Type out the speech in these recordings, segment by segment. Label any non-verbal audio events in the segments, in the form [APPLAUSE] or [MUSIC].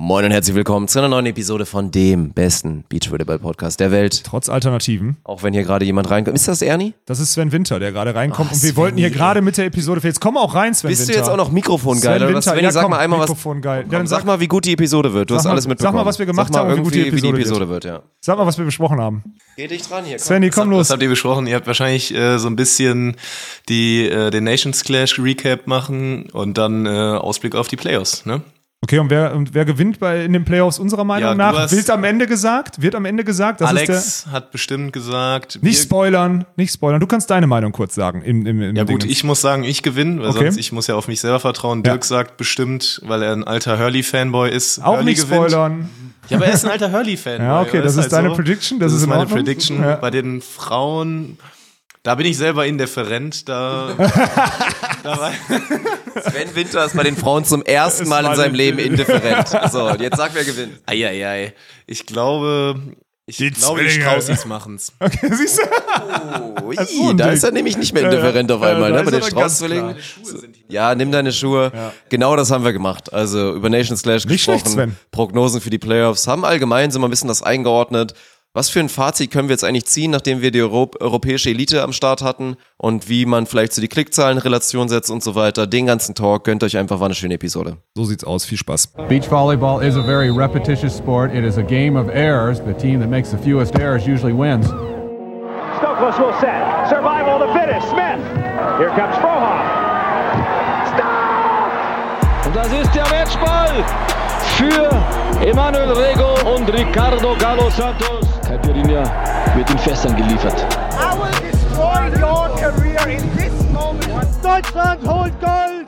Moin und herzlich willkommen zu einer neuen Episode von dem besten Beachvolleyball-Podcast der Welt. Trotz Alternativen. Auch wenn hier gerade jemand reinkommt. Ist das Ernie? Das ist Sven Winter, der gerade reinkommt. Ach, und wir Sven wollten hier gerade mit der Episode. Jetzt komm auch rein, Sven Bist Winter. du jetzt auch noch Mikrofongeil? Sven oder was? Winter, Sven, ja, sag komm, mal einmal was. Mikrofongeil. Ja, Komm, dann sag sag, mal, wie gut die Episode wird. Du Sag hast mal- alles sag mitbekommen. mal, was wir gemacht sag mal haben und wie gut die wie die Episode Episode wird. ja. sag mal, was wir besprochen haben. Geh dich dran hier. Komm. Svenny, komm Was los. habt ihr besprochen? Ihr habt wahrscheinlich äh, so ein bisschen die, äh, den Nations Clash Recap machen und dann äh, Ausblick auf die Playoffs, ne? Okay, und wer, und wer gewinnt bei, in den Playoffs unserer Meinung Ja, nach? Wird am Ende gesagt? Wird am Ende gesagt? Das ist Alex hat bestimmt gesagt. der, nicht spoilern, nicht spoilern. Du kannst deine Meinung kurz sagen. Im, im, im ja gut, Dingens. ich muss sagen, ich gewinne, weil Okay. sonst ich muss ja auf mich selber vertrauen. Ja. Dirk sagt bestimmt, weil er ein alter Hurley-Fanboy ist. Auch Hurley nicht spoilern. Ja, aber er ist ein alter Hurley-Fanboy. [LAUGHS] Ja, okay, das ist halt deine Prediction, das ist in meine. Prediction. Ja. Bei den Frauen, da bin ich selber indifferent. Da, [LAUGHS] da Sven Winter ist bei den Frauen zum ersten Mal in seinem Leben indifferent. So, und jetzt sag, wer gewinnt. Eieiei. Ich glaube, ich Die glaube, die Zwillinge. Straußis machen's. Okay, [LAUGHS] siehst du? So ein da ist er nämlich nicht mehr Ja, indifferent ja. auf einmal, Ja, ne? Bei den Straußzwillingen. Ja, nimm deine Schuhe. Genau das haben wir gemacht. Also über Nicht schlecht, gesprochen, Sven. Prognosen für die Playoffs, haben allgemein so mal ein bisschen das eingeordnet. Was für ein Fazit können wir jetzt eigentlich ziehen, nachdem wir die Euro europäische Elite am Start hatten und wie man vielleicht so die Klickzahlen Relation setzt und so weiter. Den ganzen Talk gönnt euch einfach, war eine schöne Episode. So sieht's aus. Viel Spaß. Beach volleyball is a very repetitious sport. It is a game of errors. The team that makes the fewest errors usually wins. Stokos will set. Survival of the fittest. Smith. Here comes Frohoff. Stop! Und das ist der Matchball für Emanuel Rego und Ricardo Galo Santos. Caipirinha wird in Fässern geliefert. I will destroy your career in this moment. Deutschland holt Gold!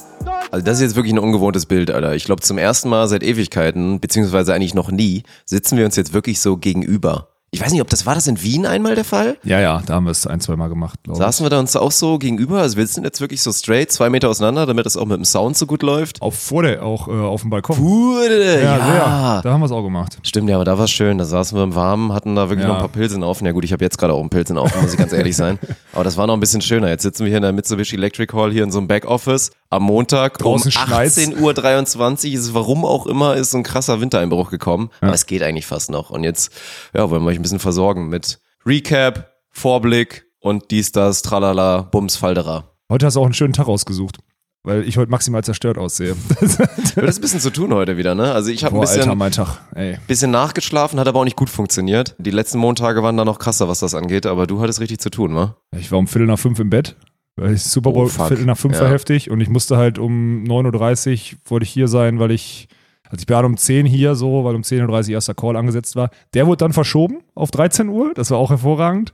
Also das ist jetzt wirklich ein ungewohntes Bild, Alter. Ich glaube, zum ersten Mal seit Ewigkeiten, beziehungsweise eigentlich noch nie, sitzen wir uns jetzt wirklich so gegenüber. Ich weiß nicht, ob das war das in Wien einmal der Fall? Ja, ja, da haben wir es ein, zwei Mal gemacht, glaube ich. Saßen wir da uns auch so gegenüber? Also wir sind jetzt wirklich so straight, zwei Meter auseinander, damit es auch mit dem Sound so gut läuft. Auch vor der, auch äh, auf dem Balkon. Wurde, ja, ja. Da haben wir es auch gemacht. Stimmt, ja, aber da war es schön. Da saßen wir im Warmen, hatten da wirklich Ja. noch ein paar Pilzen auf. Ja gut, ich habe jetzt gerade auch einen Pilzen auf, muss ich ganz ehrlich sein. [LAUGHS] Aber das war noch ein bisschen schöner. Jetzt sitzen wir hier in der Mitsubishi Electric Hall hier in so einem Backoffice. Am Montag Draußen um schneit's. 18.23 Uhr ist warum auch immer, ist so ein krasser Wintereinbruch gekommen. Aber es geht eigentlich fast noch. Und jetzt ja, wollen wir euch ein bisschen versorgen mit Recap, Vorblick und dies, das, tralala, Bums, Falderer. Heute hast du auch einen schönen Tag ausgesucht, weil ich heute maximal zerstört aussehe. [LAUGHS] Wird es ein bisschen zu tun heute wieder, ne? Also ich habe ein bisschen... Alter, mein Tag. Ey. Bisschen nachgeschlafen, hat aber auch nicht gut funktioniert. Die letzten Montage waren da noch krasser, was das angeht, aber du hattest richtig zu tun, wa? Ich war um Viertel nach fünf im Bett. Weil ich Super Bowl Oh. Viertel nach fünf Ja. war heftig und ich musste halt um 9.30 Uhr wollte ich hier sein, weil ich, also ich war um 10 hier so, weil um 10.30 Uhr erster Call angesetzt war. Der wurde dann verschoben auf 13 Uhr, das war auch hervorragend.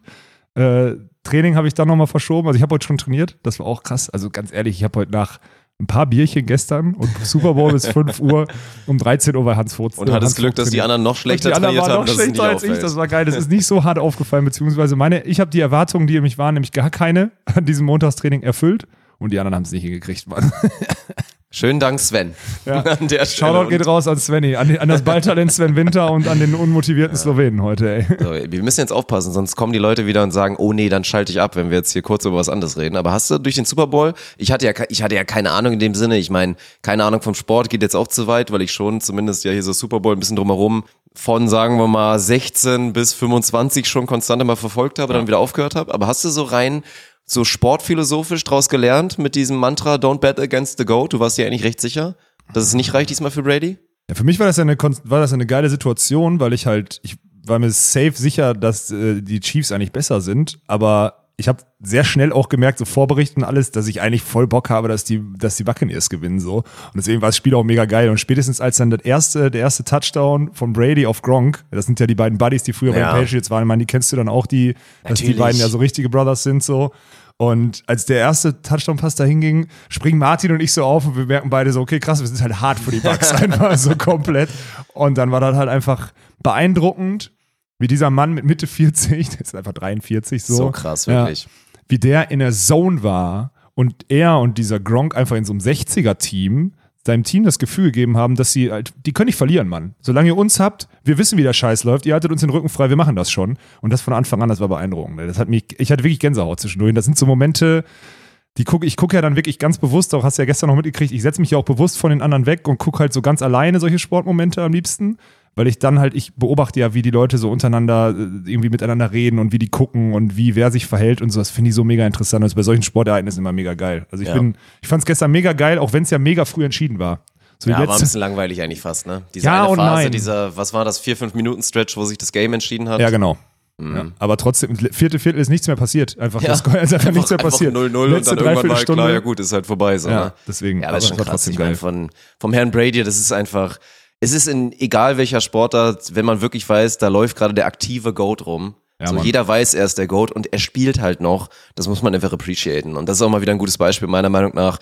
Äh, Training habe ich dann nochmal verschoben, also ich habe heute schon trainiert, das war auch krass. Also ganz ehrlich, ich habe heute nach ein paar Bierchen gestern und [LAUGHS] Super Bowl bis 5 Uhr um 13 Uhr bei Hans Furz. Und hattest Glück, dass die anderen noch schlechter die anderen trainiert waren haben, noch schlechter als ich. Das war geil. Das ist nicht so hart aufgefallen, beziehungsweise meine, ich habe die Erwartungen, die in mich waren, nämlich gar keine an diesem Montagstraining erfüllt. Und die anderen haben es nicht hingekriegt, Mann. [LAUGHS] Schönen Dank, Sven. Ja. [LAUGHS] An der. Shoutout geht raus an Svenny, an, an das Balltalent Sven Winter und an den unmotivierten Slowenen heute, ey. So, wir müssen jetzt aufpassen, sonst kommen die Leute wieder und sagen, oh nee, dann schalte ich ab, wenn wir jetzt hier kurz über was anderes reden. Aber hast du durch den Super Bowl, ich hatte ja, ich hatte ja keine Ahnung in dem Sinne, ich meine, keine Ahnung vom Sport geht jetzt auch zu weit, weil ich schon zumindest ja hier so Super Bowl ein bisschen drumherum von, sagen wir mal, 16 bis 25 schon konstant immer verfolgt habe, dann wieder aufgehört habe. Aber hast du so rein so sportphilosophisch draus gelernt mit diesem Mantra Don't bet against the goat? Du warst dir eigentlich recht sicher, dass es nicht reicht diesmal für Brady? Ja, für mich war das ja eine, war das eine geile Situation, weil ich halt, ich war mir safe sicher, dass äh, die Chiefs eigentlich besser sind, aber ich habe sehr schnell auch gemerkt, so Vorberichten alles, dass ich eigentlich voll Bock habe, dass die, dass die Buccaneers gewinnen so. Und deswegen war das Spiel auch mega geil. Und spätestens als dann das erste, der erste Touchdown von Brady auf Gronk, das sind ja die beiden Buddies, die früher Ja. bei den Patriots waren, ich meine, die kennst du dann auch, die, dass die Natürlich. beiden ja so richtige Brothers sind so. Und als der erste Touchdown-Pass da hinging, springen Martin und ich so auf und wir merken beide so, okay, krass, wir sind halt hart für die Bucks [LAUGHS] einfach so komplett. Und dann war das halt einfach beeindruckend, wie dieser Mann mit Mitte 40, [LAUGHS] der ist einfach 43 so. So krass, wirklich. Ja, wie der in der Zone war und er und dieser Gronk einfach in so einem 60er-Team seinem Team das Gefühl gegeben haben, dass sie halt, die können nicht verlieren, Mann. Solange ihr uns habt, wir wissen, wie der Scheiß läuft, ihr haltet uns den Rücken frei, wir machen das schon. Und das von Anfang an, das war beeindruckend. ne? Das hat mich, ich hatte wirklich Gänsehaut zwischendurch. Das sind so Momente, die gucke, ich gucke ja dann wirklich ganz bewusst, auch hast du ja gestern noch mitgekriegt, ich setze mich ja auch bewusst von den anderen weg und gucke halt so ganz alleine solche Sportmomente am liebsten, weil ich dann halt, ich beobachte ja, wie die Leute so untereinander äh, irgendwie miteinander reden und wie die gucken und wie wer sich verhält und so. Das finde ich so mega interessant. Das ist bei solchen Sportereignissen immer mega geil. Also ich Ja. bin, ich fand es gestern mega geil, auch wenn es ja mega früh entschieden war. So Ja, war ein letzte- bisschen langweilig eigentlich fast, ne? Diese Ja eine und Phase, nein. dieser, was war das, vier, fünf Minuten Stretch, wo sich das Game entschieden hat. Ja, genau. Ja, aber trotzdem, vierte Viertel ist nichts mehr passiert. Einfach, Ja. das ist einfach, nichts mehr passiert. 0-0 und Letzte dann irgendwann war klar, ja gut, ist halt vorbei. So, Ja, ne? deswegen, Ja, aber ist aber schon es war krass. trotzdem Ich geil. von, vom Herrn Brady, das ist einfach, es ist in egal welcher Sportart, wenn man wirklich weiß, da läuft gerade der aktive Goat rum. Ja, so, jeder weiß, er ist der Goat und er spielt halt noch. Das muss man einfach appreciaten. Und das ist auch mal wieder ein gutes Beispiel, meiner Meinung nach.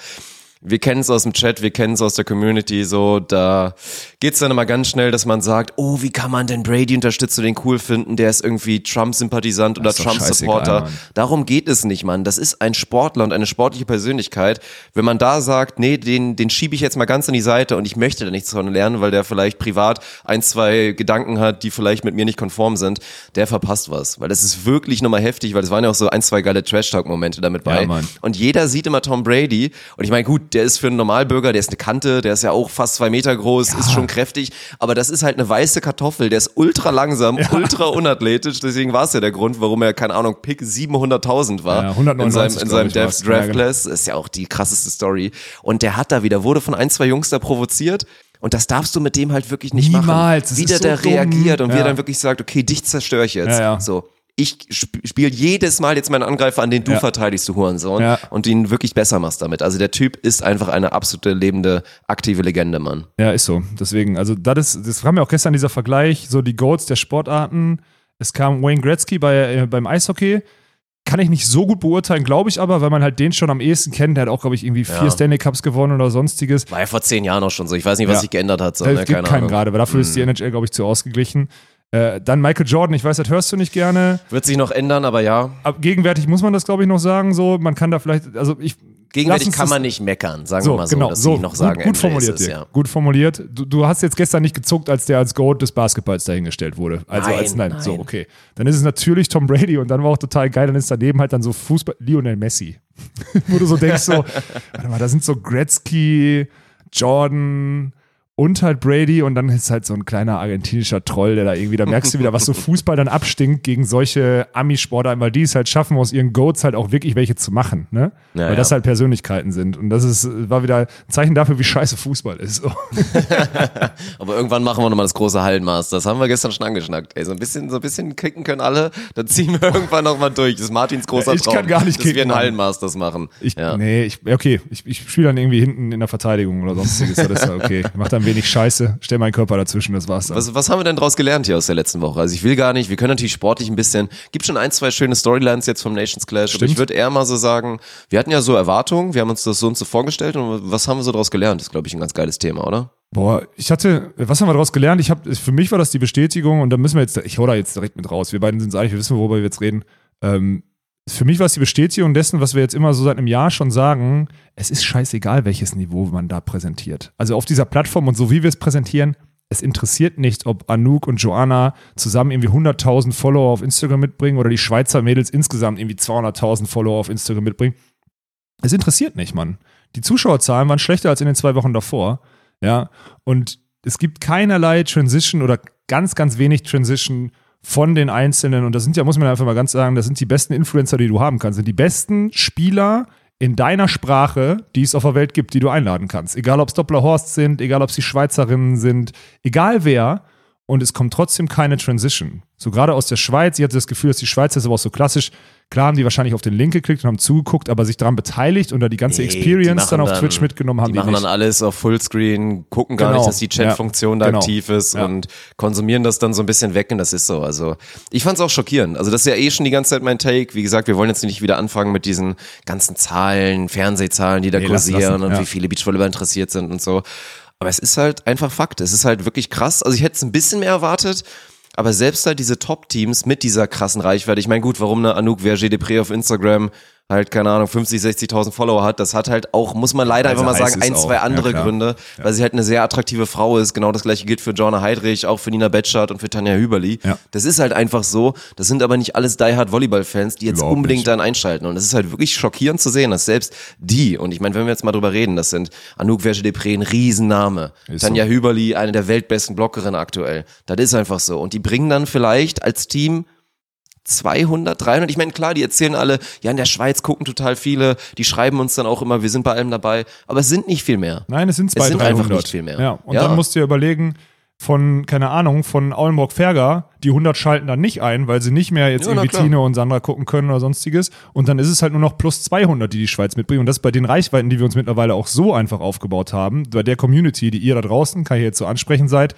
Wir kennen es aus dem Chat, wir kennen es aus der Community, so, da geht's dann immer ganz schnell, dass man sagt, oh, wie kann man denn Brady unterstützen, den cool finden, der ist irgendwie Trump-Sympathisant oder Trump-Supporter. Darum geht es nicht, Mann. Das ist ein Sportler und eine sportliche Persönlichkeit. Wenn man da sagt, nee, den, den schiebe ich jetzt mal ganz an die Seite und ich möchte da nichts von lernen, weil der vielleicht privat ein, zwei Gedanken hat, die vielleicht mit mir nicht konform sind, der verpasst was. Weil das ist wirklich nochmal heftig, weil es waren ja auch so ein, zwei geile Trash-Talk-Momente damit bei. Ja. Und jeder sieht immer Tom Brady. Und ich meine, gut, der ist für einen Normalbürger, der ist eine Kante, der ist ja auch fast zwei Meter groß, ist schon kräftig. Aber das ist halt eine weiße Kartoffel, der ist ultra langsam, ultra unathletisch. Deswegen war es ja der Grund, warum er, keine Ahnung, Pick 700.000 war. Ja, 199, in seinem, in seinem. Draft, Draft Ja. Class. Ist ja auch die krasseste Story. Und der hat da wieder, wurde von ein, zwei Jungs da provoziert. Und das darfst du mit dem halt wirklich nicht Niemals, machen. das Wie der so da reagiert und wie Ja. er dann wirklich sagt, okay, dich zerstöre ich jetzt. Ja, ja. So. Ich sp spiele jedes Mal jetzt meinen Angreifer an, den du Ja. verteidigst, du Hurensohn. Ja. Und ihn wirklich besser machst damit. Also der Typ ist einfach eine absolute lebende, aktive Legende, Mann. Ja, ist so. Deswegen, also das ist, das kam ja auch gestern dieser Vergleich, so die Goats der Sportarten. Es kam Wayne Gretzky bei, äh, beim Eishockey. Kann ich nicht so gut beurteilen, glaube ich aber, weil man halt den schon am ehesten kennt. Der hat auch, glaube ich, irgendwie vier Ja. Stanley Cups gewonnen oder sonstiges. War ja vor zehn Jahren auch schon so. Ich weiß nicht, was Ja. sich geändert hat. So, Es ne? gibt Keine keinen gerade, weil dafür ist die NHL, glaube ich, zu ausgeglichen. Äh, dann Michael Jordan, ich weiß, das hörst du nicht gerne. Wird sich noch ändern, aber ja. Aber gegenwärtig muss man das, glaube ich, noch sagen. So, man kann da vielleicht, also ich. Gegenwärtig kann das- man nicht meckern, sagen So, wir mal so, genau, dass so sie noch sagen, gut, formuliert, ist es, ja. Gut formuliert. Du, du hast jetzt gestern nicht gezuckt, als der als Goat des Basketballs dahingestellt wurde. Also Nein, als nein, nein. so okay. Dann ist es natürlich Tom Brady und dann war auch total geil. Dann ist daneben halt dann so Fußball Lionel Messi, [LAUGHS] wo du so denkst so, [LAUGHS] warte mal, da sind so Gretzky, Jordan und halt Brady und dann ist halt so ein kleiner argentinischer Troll, der da irgendwie, da merkst du wieder, was so [LAUGHS] Fußball dann abstinkt gegen solche Ami-Sportarten, weil die es halt schaffen, aus ihren Goats halt auch wirklich welche zu machen, ne? Ja, weil das ja. halt Persönlichkeiten sind und das ist, war wieder ein Zeichen dafür, wie scheiße Fußball ist. So. [LAUGHS] Aber irgendwann machen wir nochmal das große Hallenmaß. Das haben wir gestern schon angeschnackt. Ey, so ein bisschen, so ein bisschen kicken können alle. Dann ziehen wir irgendwann nochmal durch. Das ist Martins großer Ich Traum. kann gar nicht dass wir kicken, ein Mann. Hallenmaß das machen. Ich, ja. Nee, ich, okay, ich, ich spiele dann irgendwie hinten in der Verteidigung oder sonstiges. Das ist ja okay. Ich mach dann wenig Scheiße, stell meinen Körper dazwischen, das war's dann. Was, was haben wir denn daraus gelernt hier aus der letzten Woche? Also ich will gar nicht, wir können natürlich sportlich ein bisschen, gibt schon ein, zwei schöne Storylines jetzt vom Nations Clash, aber Stimmt. ich würde eher mal so sagen, wir hatten ja so Erwartungen, wir haben uns das so und so vorgestellt und was haben wir so daraus gelernt? Das ist, glaube ich, ein ganz geiles Thema, oder? Boah, ich hatte, was haben wir daraus gelernt? Ich habe, für mich war das die Bestätigung und da müssen wir jetzt, ich hau da jetzt direkt mit raus. Wir beiden sind es einig, wir wissen, worüber wir jetzt reden. Ähm, für mich war es die Bestätigung dessen, was wir jetzt immer so seit einem Jahr schon sagen. Es ist scheißegal, welches Niveau man da präsentiert. Also auf dieser Plattform und so wie wir es präsentieren, es interessiert nicht, ob Anouk und Joanna zusammen irgendwie 100.000 Follower auf Instagram mitbringen oder die Schweizer Mädels insgesamt irgendwie 200.000 Follower auf Instagram mitbringen. Es interessiert nicht, Mann. Die Zuschauerzahlen waren schlechter als in den zwei Wochen davor. Ja, und es gibt keinerlei Transition oder ganz, ganz wenig Transition von den Einzelnen. Und das sind ja, muss man einfach mal ganz sagen, das sind die besten Influencer, die du haben kannst. Sind die besten Spieler in deiner Sprache, die es auf der Welt gibt, die du einladen kannst. Egal, ob es Doppler-Horst sind, egal, ob es die Schweizerinnen sind, egal wer. Und es kommt trotzdem keine Transition. So gerade aus der Schweiz, ich hatte das Gefühl, dass die Schweiz ist aber auch so klassisch. Klar haben die wahrscheinlich auf den Link geklickt und haben zugeguckt, aber sich daran beteiligt und da die ganze Nee, die Experience machen dann auf Twitch mitgenommen haben die die, machen nicht. dann alles auf Fullscreen, gucken gar Genau. nicht, dass die Chat-Funktion da Ja, genau. aktiv ist Ja. und konsumieren das dann so ein bisschen weg und das ist so. Also ich fand es auch schockierend. Also das ist ja eh schon die ganze Zeit mein Take. Wie gesagt, wir wollen jetzt nicht wieder anfangen mit diesen ganzen Zahlen, Fernsehzahlen, die da Nee, kursieren lassen, und ja. wie viele Beachvolleyballer interessiert sind und so. Aber es ist halt einfach Fakt. Es ist halt wirklich krass. Also ich hätte es ein bisschen mehr erwartet. Aber selbst halt diese Top-Teams mit dieser krassen Reichweite, ich meine, gut, warum eine Anouk Verger Depré auf Instagram halt, keine Ahnung, 50, 60.000 Follower hat, das hat halt auch, muss man leider Weil einfach mal sagen, ein, auch. zwei andere Ja. Gründe, weil sie halt eine sehr attraktive Frau ist. Genau das gleiche gilt für Joanna Heidrich, auch für Nina Betschart und für Tanja Hüberli. Ja. Das ist halt einfach so. Das sind aber nicht alles die Hard Volleyball-Fans, die jetzt Überhaupt unbedingt nicht. dann einschalten. Und es ist halt wirklich schockierend zu sehen, dass selbst die, und ich meine, wenn wir jetzt mal drüber reden, das sind Anouk Verge-Depré, ein Riesenname. Ist Tanja Hüberli, eine der weltbesten Blockerinnen aktuell. Das ist einfach so. Und die bringen dann vielleicht als Team 200, 300. Ich meine, klar, die erzählen alle, ja, in der Schweiz gucken total viele, die schreiben uns dann auch immer, wir sind bei allem dabei. Aber es sind nicht viel mehr. Nein, es sind zwei, Es sind 300. einfach nicht viel mehr. Ja, und Ja. dann musst du dir überlegen, von, keine Ahnung, von Aulenburg-Ferger, die 100 schalten dann nicht ein, weil sie nicht mehr jetzt Ja, irgendwie. Tine und Sandra gucken können oder sonstiges. Und dann ist es halt nur noch plus 200, die die Schweiz mitbringen. Und das bei den Reichweiten, die wir uns mittlerweile auch so einfach aufgebaut haben, bei der Community, die ihr da draußen, kann ich jetzt so ansprechen seid,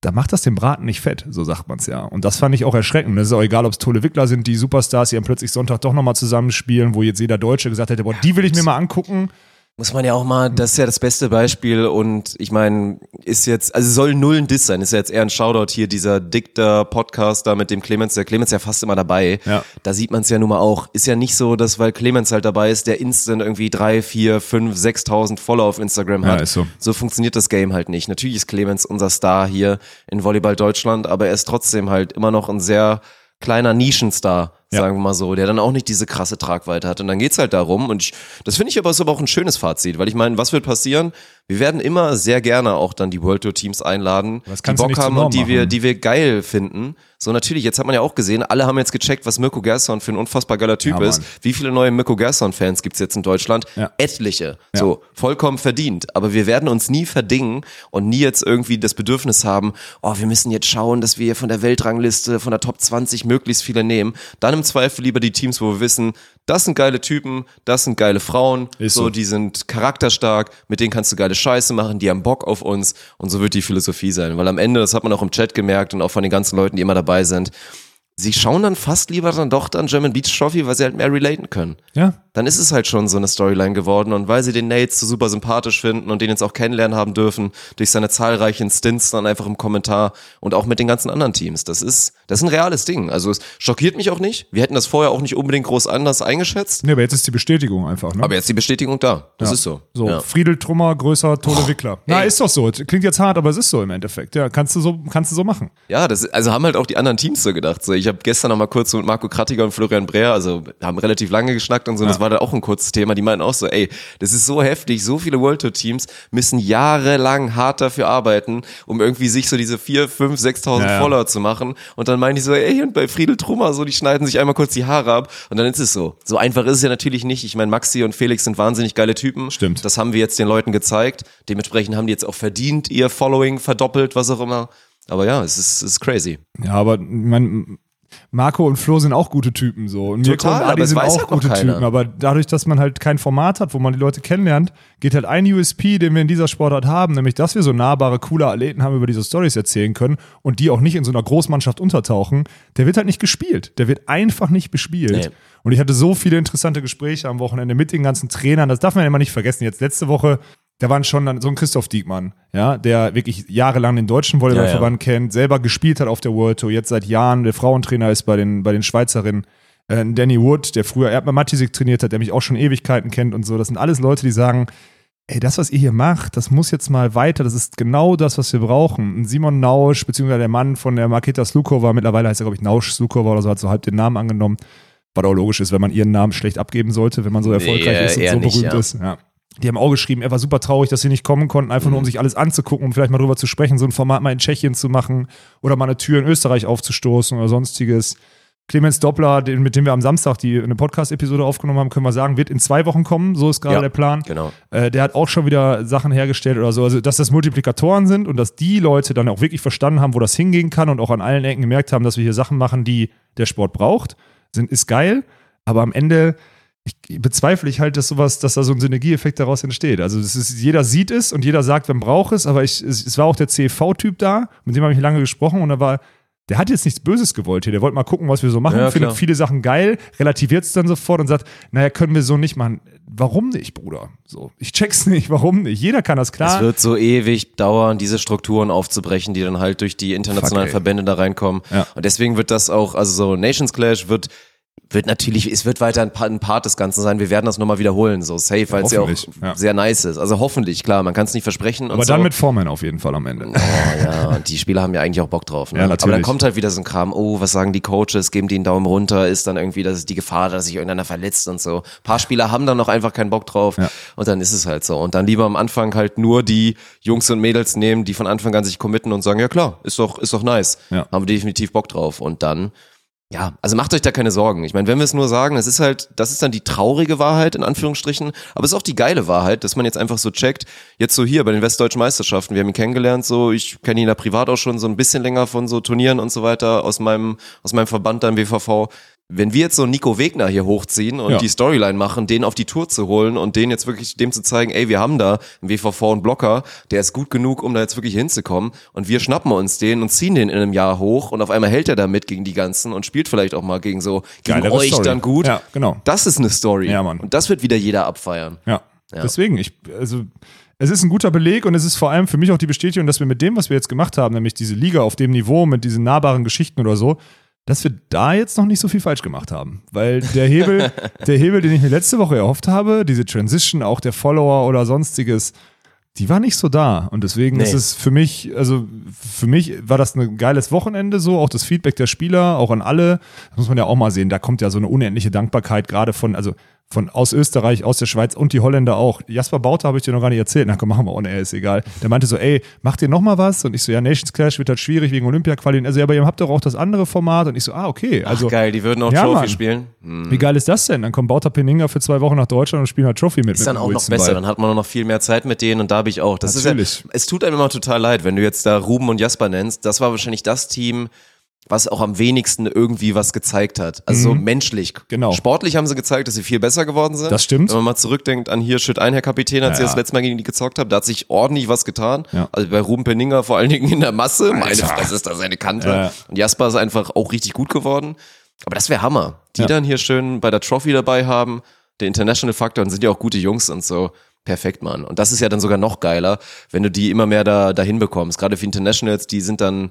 da macht das den Braten nicht fett, so sagt man's ja. Und das fand ich auch erschreckend. Das ist auch egal, ob es tolle Wickler sind, die Superstars, die dann plötzlich Sonntag doch nochmal zusammenspielen, wo jetzt jeder Deutsche gesagt hätte, boah, die will ich mir mal angucken. Muss man ja auch mal, das ist ja das beste Beispiel und ich meine, ist jetzt, also soll null ein Diss sein, ist ja jetzt eher ein Shoutout hier, dieser Dictor-Podcast da mit dem Clemens, der Clemens ist ja fast immer dabei. Ja. Da sieht man es ja nun mal auch. Ist ja nicht so, dass weil Clemens halt dabei ist, der instant irgendwie drei, vier, fünf, sechstausend Follower auf Instagram Ja, hat. ist so. So funktioniert das Game halt nicht. Natürlich ist Clemens unser Star hier in Volleyball Deutschland, aber er ist trotzdem halt immer noch ein sehr kleiner Nischenstar, Ja. sagen wir mal so, der dann auch nicht diese krasse Tragweite hat. Und dann geht's halt darum, und ich, das finde ich aber ist aber auch ein schönes Fazit, weil ich meine, was wird passieren? Wir werden immer sehr gerne auch dann die World Tour Teams einladen, die Bock haben und die wir, die wir geil finden. So natürlich, jetzt hat man ja auch gesehen, alle haben jetzt gecheckt, was Mirko Gerson für ein unfassbar geiler Typ Ja, ist. Wie viele neue Mirko Gerson-Fans gibt's jetzt in Deutschland? Ja. Etliche. So, vollkommen verdient. Aber wir werden uns nie verdingen und nie jetzt irgendwie das Bedürfnis haben, oh, wir müssen jetzt schauen, dass wir von der Weltrangliste, von der Top 20 möglichst viele nehmen. Dann im Zweifel lieber die Teams, wo wir wissen, das sind geile Typen, das sind geile Frauen, so, so. die sind charakterstark, mit denen kannst du geile Scheiße machen, die haben Bock auf uns und so wird die Philosophie sein. Weil am Ende, das hat man auch im Chat gemerkt und auch von den ganzen Leuten, die immer dabei sind, sie schauen dann fast lieber dann doch dann German Beach Trophy, weil sie halt mehr relaten können Ja, dann ist es halt schon so eine Storyline geworden und weil sie den Nates so super sympathisch finden und den jetzt auch kennenlernen haben dürfen durch seine zahlreichen Stints dann einfach im Kommentar und auch mit den ganzen anderen Teams. Das ist, das ist ein reales Ding. Also es schockiert mich auch nicht. Wir hätten das vorher auch nicht unbedingt groß anders eingeschätzt. nee, aber jetzt ist die Bestätigung einfach. Ne? Aber jetzt die Bestätigung da. Das Ja. ist so. So, Ja. Friedel Trummer, größer Tode Wickler. Na, ey. ist doch so. Klingt jetzt hart, aber es ist so im Endeffekt. Ja, kannst du so, kannst du so machen. Ja, das, also haben halt auch die anderen Teams so gedacht. So, ich habe gestern noch mal kurz mit Marco Krattiger und Florian Breer, also haben relativ lange geschnackt und so, das war da auch ein kurzes Thema. Die meinten auch so, ey, das ist so heftig, so viele World Tour Teams müssen jahrelang hart dafür arbeiten, um irgendwie sich so diese vier, fünf, 6.000 Ja, ja. Follower zu machen. Und dann meinen die so, ey, und bei Friedel Trummer, so, die schneiden sich einmal kurz die Haare ab und dann ist es so. So einfach ist es ja natürlich nicht. Ich meine, Maxi und Felix sind wahnsinnig geile Typen. Stimmt. Das haben wir jetzt den Leuten gezeigt. Dementsprechend haben die jetzt auch verdient, ihr Following verdoppelt, was auch immer. Aber ja, es ist, es ist crazy. Ja, aber ich mein, Marco und Flo sind auch gute Typen so. Und Mirko Total, und aber Adi sind auch gute keiner. Typen. Aber dadurch, dass man halt kein Format hat, wo man die Leute kennenlernt, geht halt ein USP, den wir in dieser Sportart haben, nämlich dass wir so nahbare, coole Athleten haben, über diese Stories erzählen können und die auch nicht in so einer Großmannschaft untertauchen, der wird halt nicht gespielt. Der wird einfach nicht bespielt. Nee. Und ich hatte so viele interessante Gespräche am Wochenende mit den ganzen Trainern. Das darf man ja immer nicht vergessen. Jetzt letzte Woche, da waren schon dann so ein Christoph Diekmann, ja, der wirklich jahrelang den deutschen Volleyballverband kennt, selber gespielt hat auf der World Tour, jetzt seit Jahren der Frauentrainer ist bei den, bei den Schweizerinnen. Äh, Danny Wood, der früher Erdmann Matisik trainiert hat, der mich auch schon Ewigkeiten kennt und so. Das sind alles Leute, die sagen, ey, das, was ihr hier macht, das muss jetzt mal weiter, das ist genau das, was wir brauchen. Simon Nausch, beziehungsweise der Mann von der Maketa Slukova, mittlerweile heißt er, glaube ich, Nausch Slukova oder so, hat so halb den Namen angenommen. Was auch logisch ist, wenn man ihren Namen schlecht abgeben sollte, wenn man so erfolgreich Nee, ist und so nicht, berühmt ja. ist. Ja. Die haben auch geschrieben, er war super traurig, dass sie nicht kommen konnten, einfach Mhm. nur um sich alles anzugucken, um vielleicht mal drüber zu sprechen, so ein Format mal in Tschechien zu machen oder mal eine Tür in Österreich aufzustoßen oder sonstiges. Clemens Doppler, den, mit dem wir am Samstag die eine Podcast-Episode aufgenommen haben, können wir sagen, wird in zwei Wochen kommen, so ist gerade Ja, der Plan. genau. Äh, der hat auch schon wieder Sachen hergestellt oder so. Also, dass das Multiplikatoren sind und dass die Leute dann auch wirklich verstanden haben, wo das hingehen kann und auch an allen Ecken gemerkt haben, dass wir hier Sachen machen, die der Sport braucht, sind, ist geil. Aber am Ende ich bezweifle ich halt, dass sowas, dass da so ein Synergieeffekt daraus entsteht. Also das ist, jeder sieht es und jeder sagt, man braucht es, aber ich, es, es war auch der CFV-Typ da, mit dem habe ich lange gesprochen und da war, der hat jetzt nichts Böses gewollt hier. Der wollte mal gucken, was wir so machen, Ja, findet viele Sachen geil, relativiert es dann sofort und sagt, naja, können wir so nicht machen. Warum nicht, Bruder? So, ich check's nicht, warum nicht? Jeder kann das klar. Es wird so ewig dauern, diese Strukturen aufzubrechen, die dann halt durch die internationalen Fuck. Verbände da reinkommen. Ja. Und deswegen wird das auch, also so Nations Clash wird wird natürlich, es wird weiter ein Part, ein Part des Ganzen sein. Wir werden das nochmal wiederholen, so safe, weil es ja auch ja. sehr nice ist. Also hoffentlich, klar, man kann es nicht versprechen. Aber und dann so. mit Foreman auf jeden Fall am Ende. Oh, ja, und die Spieler haben ja eigentlich auch Bock drauf. Ne? Ja, Aber dann natürlich. kommt halt wieder so ein Kram, oh, was sagen die Coaches, geben die einen Daumen runter, ist dann irgendwie, das ist die Gefahr, dass sich irgendeiner verletzt und so. Ein paar Spieler haben dann noch einfach keinen Bock drauf Ja. und dann ist es halt so. Und dann lieber am Anfang halt nur die Jungs und Mädels nehmen, die von Anfang an sich committen und sagen, ja klar, ist doch, ist doch nice. Ja. Haben wir definitiv Bock drauf. Und dann, ja, also macht euch da keine Sorgen. Ich meine, wenn wir es nur sagen, es ist halt, das ist dann die traurige Wahrheit, in Anführungsstrichen, aber es ist auch die geile Wahrheit, dass man jetzt einfach so checkt, jetzt so hier bei den Westdeutschen Meisterschaften, wir haben ihn kennengelernt, so, ich kenne ihn da privat auch schon so ein bisschen länger von so Turnieren und so weiter aus meinem, aus meinem Verband da im WVV. Wenn wir jetzt so Nico Wegner hier hochziehen und Ja. die Storyline machen, den auf die Tour zu holen und den jetzt wirklich dem zu zeigen, ey, wir haben da einen WVV und Blocker, der ist gut genug, um da jetzt wirklich hinzukommen und wir schnappen uns den und ziehen den in einem Jahr hoch und auf einmal hält er da mit gegen die ganzen und spielt vielleicht auch mal gegen so, gegen Geilere euch Story. dann gut. Ja, genau. Das ist eine Story. Ja, Mann. Und das wird wieder jeder abfeiern. Ja. Ja. Deswegen, ich, also, es ist ein guter Beleg und es ist vor allem für mich auch die Bestätigung, dass wir mit dem, was wir jetzt gemacht haben, nämlich diese Liga auf dem Niveau mit diesen nahbaren Geschichten oder so, dass wir da jetzt noch nicht so viel falsch gemacht haben. Weil der Hebel, [LAUGHS] der Hebel, den ich mir letzte Woche erhofft habe, diese Transition, auch der Follower oder sonstiges, die war nicht so da. Und deswegen Nee. ist es für mich, also für mich war das ein geiles Wochenende so, auch das Feedback der Spieler, auch an alle. Das muss man ja auch mal sehen. Da kommt ja so eine unendliche Dankbarkeit, gerade von, also von aus Österreich, aus der Schweiz und die Holländer auch. Jasper Bauter habe ich dir noch gar nicht erzählt. Na komm, machen wir ohne, er ist egal. Der meinte so, ey, macht ihr noch mal was? Und ich so, ja, Nations Clash wird halt schwierig wegen Olympia-Qualien. Also, ja, aber ihr habt doch auch das andere Format. Und ich so, ah, okay. Also, Ach, geil, die würden auch Ja, Trophy Mann. spielen. Hm. wie geil ist das denn? Dann kommt Bauter Peninga für zwei Wochen nach Deutschland und spielen halt Trophy mit. Ist mit dann auch noch besser, dann hat man noch viel mehr Zeit mit denen und da habe ich auch. Das Natürlich. ist ja, es tut einem immer total leid, wenn du jetzt da Ruben und Jasper nennst. Das war wahrscheinlich das Team, was auch am wenigsten irgendwie was gezeigt hat. Also so menschlich. Genau. Sportlich haben sie gezeigt, dass sie viel besser geworden sind. Das stimmt. Wenn man mal zurückdenkt an hier Schütt ein, Herr Kapitän, als Ja, sie das letzte Mal gegen die gezockt haben, da hat sich ordentlich was getan. Ja. Also bei Ruben Penninger vor allen Dingen in der Masse. Meine Alter. Fresse ist da seine Kante. Ja. Und Jasper ist einfach auch richtig gut geworden. Aber das wäre Hammer. Die Ja. dann hier schön bei der Trophy dabei haben, der International Faktor und sind ja auch gute Jungs und so. Perfekt, Mann. Und das ist ja dann sogar noch geiler, wenn du die immer mehr da dahin bekommst. Gerade für Internationals, die sind dann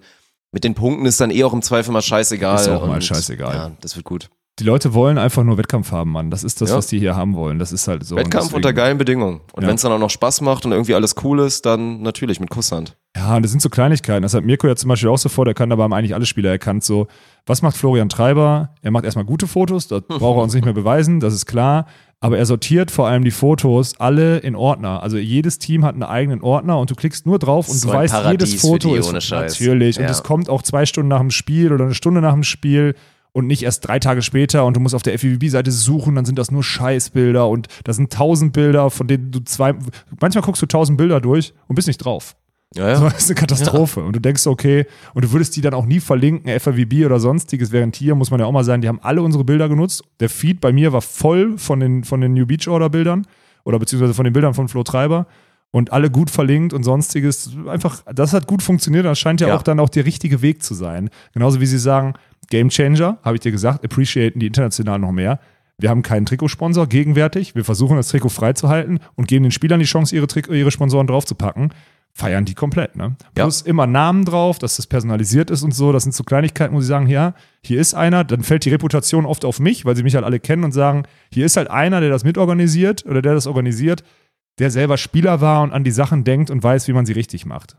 mit den Punkten ist dann eh auch im Zweifel mal scheißegal. Ist auch mal scheißegal. Ja, das wird gut. Die Leute wollen einfach nur Wettkampf haben, Mann. Das ist das, Ja. was die hier haben wollen. Das ist halt so. Wettkampf unter geilen Bedingungen. Und Ja. wenn es dann auch noch Spaß macht und irgendwie alles cool ist, dann natürlich mit Kusshand. Ja, und das sind so Kleinigkeiten. Das hat Mirko ja zum Beispiel auch so vor, der kann aber haben eigentlich alle Spieler erkannt. So, was macht Florian Treiber? Er macht erstmal gute Fotos, das [LAUGHS] braucht er uns nicht mehr beweisen, das ist klar. Aber er sortiert vor allem die Fotos alle in Ordner. Also jedes Team hat einen eigenen Ordner und du klickst nur drauf und So du weißt, Paradies jedes Foto ist Scheiß. natürlich. Und Ja. es kommt auch zwei Stunden nach dem Spiel oder eine Stunde nach dem Spiel und nicht erst drei Tage später und du musst auf der FIVB-Seite suchen, dann sind das nur Scheißbilder und da sind tausend Bilder, von denen du zwei, manchmal guckst du tausend Bilder durch und bist nicht drauf. Ja, ja. das ist eine Katastrophe. Und du denkst, okay, und du würdest die dann auch nie verlinken, FAVB oder sonstiges, während hier, muss man ja auch mal sagen, die haben alle unsere Bilder genutzt. Der Feed bei mir war voll von den, von den New Beach Order Bildern oder beziehungsweise von den Bildern von Flo Treiber und alle gut verlinkt und sonstiges. Einfach, das hat gut funktioniert. Das scheint ja, Ja. auch dann auch der richtige Weg zu sein. Genauso wie sie sagen, Game Changer, habe ich dir gesagt, appreciaten die international noch mehr. Wir haben keinen Trikotsponsor gegenwärtig. Wir versuchen das Trikot freizuhalten und geben den Spielern die Chance, ihre, Trik ihre Sponsoren draufzupacken. Feiern die komplett, ne? Ja. Plus immer Namen drauf, dass das personalisiert ist und so. Das sind so Kleinigkeiten, wo sie sagen, ja, hier ist einer. Dann fällt die Reputation oft auf mich, weil sie mich halt alle kennen und sagen, hier ist halt einer, der das mitorganisiert oder der das organisiert, der selber Spieler war und an die Sachen denkt und weiß, wie man sie richtig macht.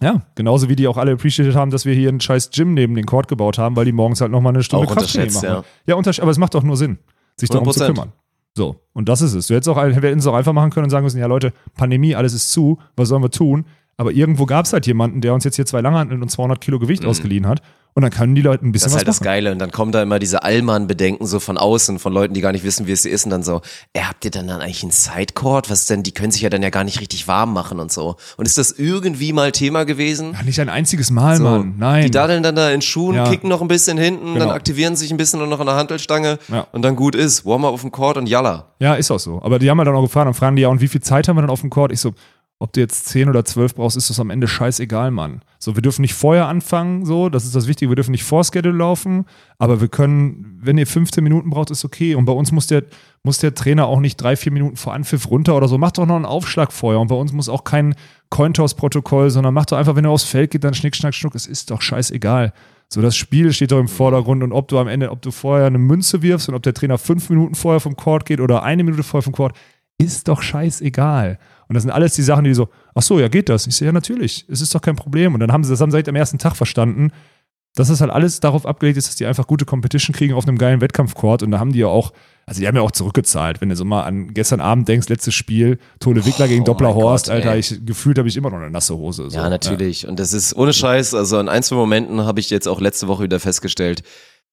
Ja, genauso wie die auch alle appreciated haben, dass wir hier einen scheiß Gym neben den Court gebaut haben, weil die morgens halt nochmal eine Stunde Auch Krafttraining machen. Ja, untersch aber es macht doch nur Sinn, sich darum zu 100%. kümmern. So, und das ist es. Du hättest auch, wir hätten es auch einfach machen können und sagen müssen, ja Leute, Pandemie, alles ist zu, was sollen wir tun? Aber irgendwo gab es halt jemanden, der uns jetzt hier zwei Langhanteln und 200 Kilo Gewicht ausgeliehen hat und dann können die Leute ein bisschen Das ist was halt das machen. Geile. Und dann kommen da immer diese Allmann-Bedenken so von außen, von Leuten, die gar nicht wissen, wie es ist. Und dann so, äh, habt ihr dann, dann eigentlich einen Sidecourt? Was denn? Die können sich ja dann ja gar nicht richtig warm machen und so. Und ist das irgendwie mal Thema gewesen? Ja, nicht ein einziges Mal, So, Mann. Nein. Die daddeln dann da in Schuhen, Ja. kicken noch ein bisschen hinten, Genau. dann aktivieren sich ein bisschen nur noch an der Hantelstange Ja. und dann gut ist. Warm-up auf dem Court und yalla. Ja, ist auch so. Aber die haben halt dann auch gefragt, dann fragen die ja, und wie viel Zeit haben wir dann auf dem Court? Ich so, ob du jetzt 10 oder 12 brauchst, ist das am Ende scheißegal, Mann. So, wir dürfen nicht vorher anfangen, so, das ist das Wichtige, wir dürfen nicht vor Schedule laufen, aber wir können, wenn ihr 15 Minuten braucht, ist okay. Und bei uns muss der, muss der Trainer auch nicht drei, vier Minuten vor Anpfiff runter oder so. Macht doch noch einen Aufschlag vorher. Und bei uns muss auch kein Cointoss-Protokoll, sondern macht doch einfach, wenn er aufs Feld geht, dann schnick, schnack, schnuck. Es ist doch scheißegal. So, das Spiel steht doch im Vordergrund und ob du am Ende, ob du vorher eine Münze wirfst und ob der Trainer fünf Minuten vorher vom Court geht oder eine Minute vorher vom Court, ist doch scheißegal. Und das sind alles die Sachen, die so, ach so, ja, geht das? Ich sehe, ja, natürlich, es ist doch kein Problem. Und dann haben sie das haben sie seit dem ersten Tag verstanden, dass das halt alles darauf abgelegt ist, dass die einfach gute Competition kriegen auf einem geilen Wettkampfcourt. Und da haben die ja auch, also die haben ja auch zurückgezahlt. Wenn du so mal an gestern Abend denkst, letztes Spiel, Tole Wickler gegen Oh Doppler mein Horst, Gott, Alter, ich gefühlt habe ich immer noch eine nasse Hose. So. Ja, natürlich. Und das ist ohne Scheiß, also in ein, zwei Momenten habe ich jetzt auch letzte Woche wieder festgestellt,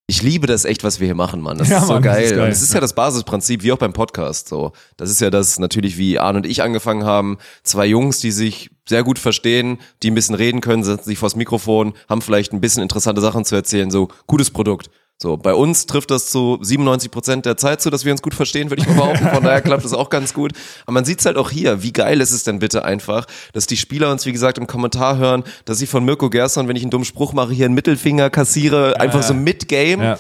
ich liebe das echt, was wir hier machen, Mann. Das Ja, ist so Mann, das geil. ist geil. Und es ist ja das Basisprinzip, wie auch beim Podcast. So, das ist ja das natürlich, wie Arne und ich angefangen haben. Zwei Jungs, die sich sehr gut verstehen, die ein bisschen reden können, setzen sich vors Mikrofon, haben vielleicht ein bisschen interessante Sachen zu erzählen. So gutes Produkt. So, bei uns trifft das zu 97 Prozent der Zeit zu, dass wir uns gut verstehen, würde ich mal behaupten. Von daher klappt das auch ganz gut. Aber man sieht's halt auch hier. Wie geil ist es denn bitte einfach, dass die Spieler uns, wie gesagt, im Kommentar hören, dass ich von Mirko Gerson, wenn ich einen dummen Spruch mache, hier einen Mittelfinger kassiere, einfach so mit-Game. Ja.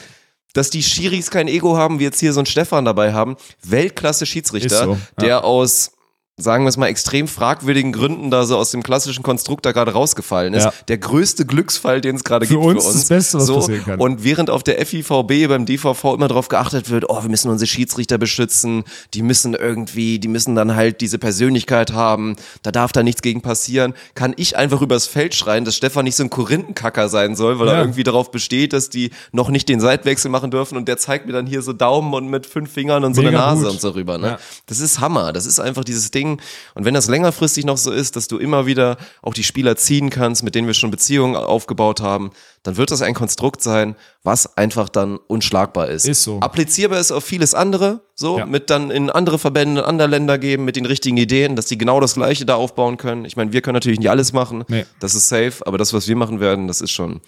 Dass die Schiris kein Ego haben, wie jetzt hier so ein Stefan dabei haben. Weltklasse Schiedsrichter, so, ja. der aus sagen wir es mal, extrem fragwürdigen Gründen da so aus dem klassischen Konstrukt da gerade rausgefallen ist. Ja. Der größte Glücksfall, den es gerade gibt uns für uns. das Beste, was so, passieren kann. Und während auf der FIVB beim DVV immer darauf geachtet wird, oh, wir müssen unsere Schiedsrichter beschützen, die müssen irgendwie, die müssen dann halt diese Persönlichkeit haben, da darf da nichts gegen passieren, kann ich einfach übers Feld schreien, dass Stefan nicht so ein Korinthenkacker sein soll, weil Ja. er irgendwie darauf besteht, dass die noch nicht den Seitwechsel machen dürfen und der zeigt mir dann hier so Daumen und mit fünf Fingern und so Mega eine Nase gut. und so rüber. Ne? Ja. Das ist Hammer. Das ist einfach dieses Ding. Und wenn das längerfristig noch so ist, dass du immer wieder auch die Spieler ziehen kannst, mit denen wir schon Beziehungen aufgebaut haben, dann wird das ein Konstrukt sein, was einfach dann unschlagbar ist. Ist so. Applizierbar ist auf vieles andere, so, Ja. mit dann in andere Verbände, in andere Länder geben, mit den richtigen Ideen, dass die genau das Gleiche da aufbauen können. Ich meine, wir können natürlich nicht alles machen. Nee. Das ist safe, aber das, was wir machen werden, das ist schon,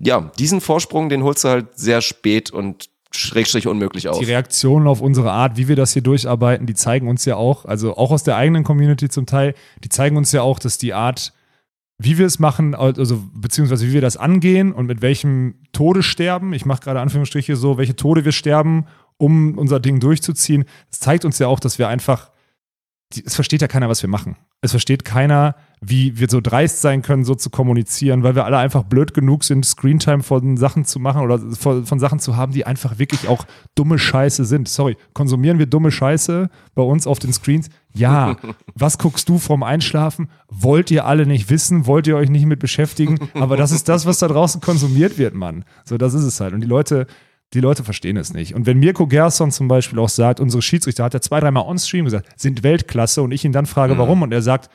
ja, diesen Vorsprung, den holst du halt sehr spät und schrägstrich unmöglich auf. Die Reaktionen auf unsere Art, wie wir das hier durcharbeiten, die zeigen uns ja auch, also auch aus der eigenen Community zum Teil, die zeigen uns ja auch, dass die Art, wie wir es machen, also beziehungsweise wie wir das angehen und mit welchem Tode sterben, ich mache gerade Anführungsstriche so, welche Tode wir sterben, um unser Ding durchzuziehen, das zeigt uns ja auch, dass wir einfach, es versteht ja keiner, was wir machen. Es versteht keiner, wie wir so dreist sein können, so zu kommunizieren, weil wir alle einfach blöd genug sind, Screentime von Sachen zu machen oder von, von Sachen zu haben, die einfach wirklich auch dumme Scheiße sind. Sorry, konsumieren wir dumme Scheiße bei uns auf den Screens? Ja. [LAUGHS] Was guckst du vorm Einschlafen? Wollt ihr alle nicht wissen? Wollt ihr euch nicht mit beschäftigen? Aber das ist das, was da draußen konsumiert wird, Mann. So, das ist es halt. Und die Leute, die Leute verstehen es nicht. Und wenn Mirko Gerson zum Beispiel auch sagt, unsere Schiedsrichter hat er zwei, dreimal on-stream gesagt, sind Weltklasse und ich ihn dann frage, warum, und er sagt,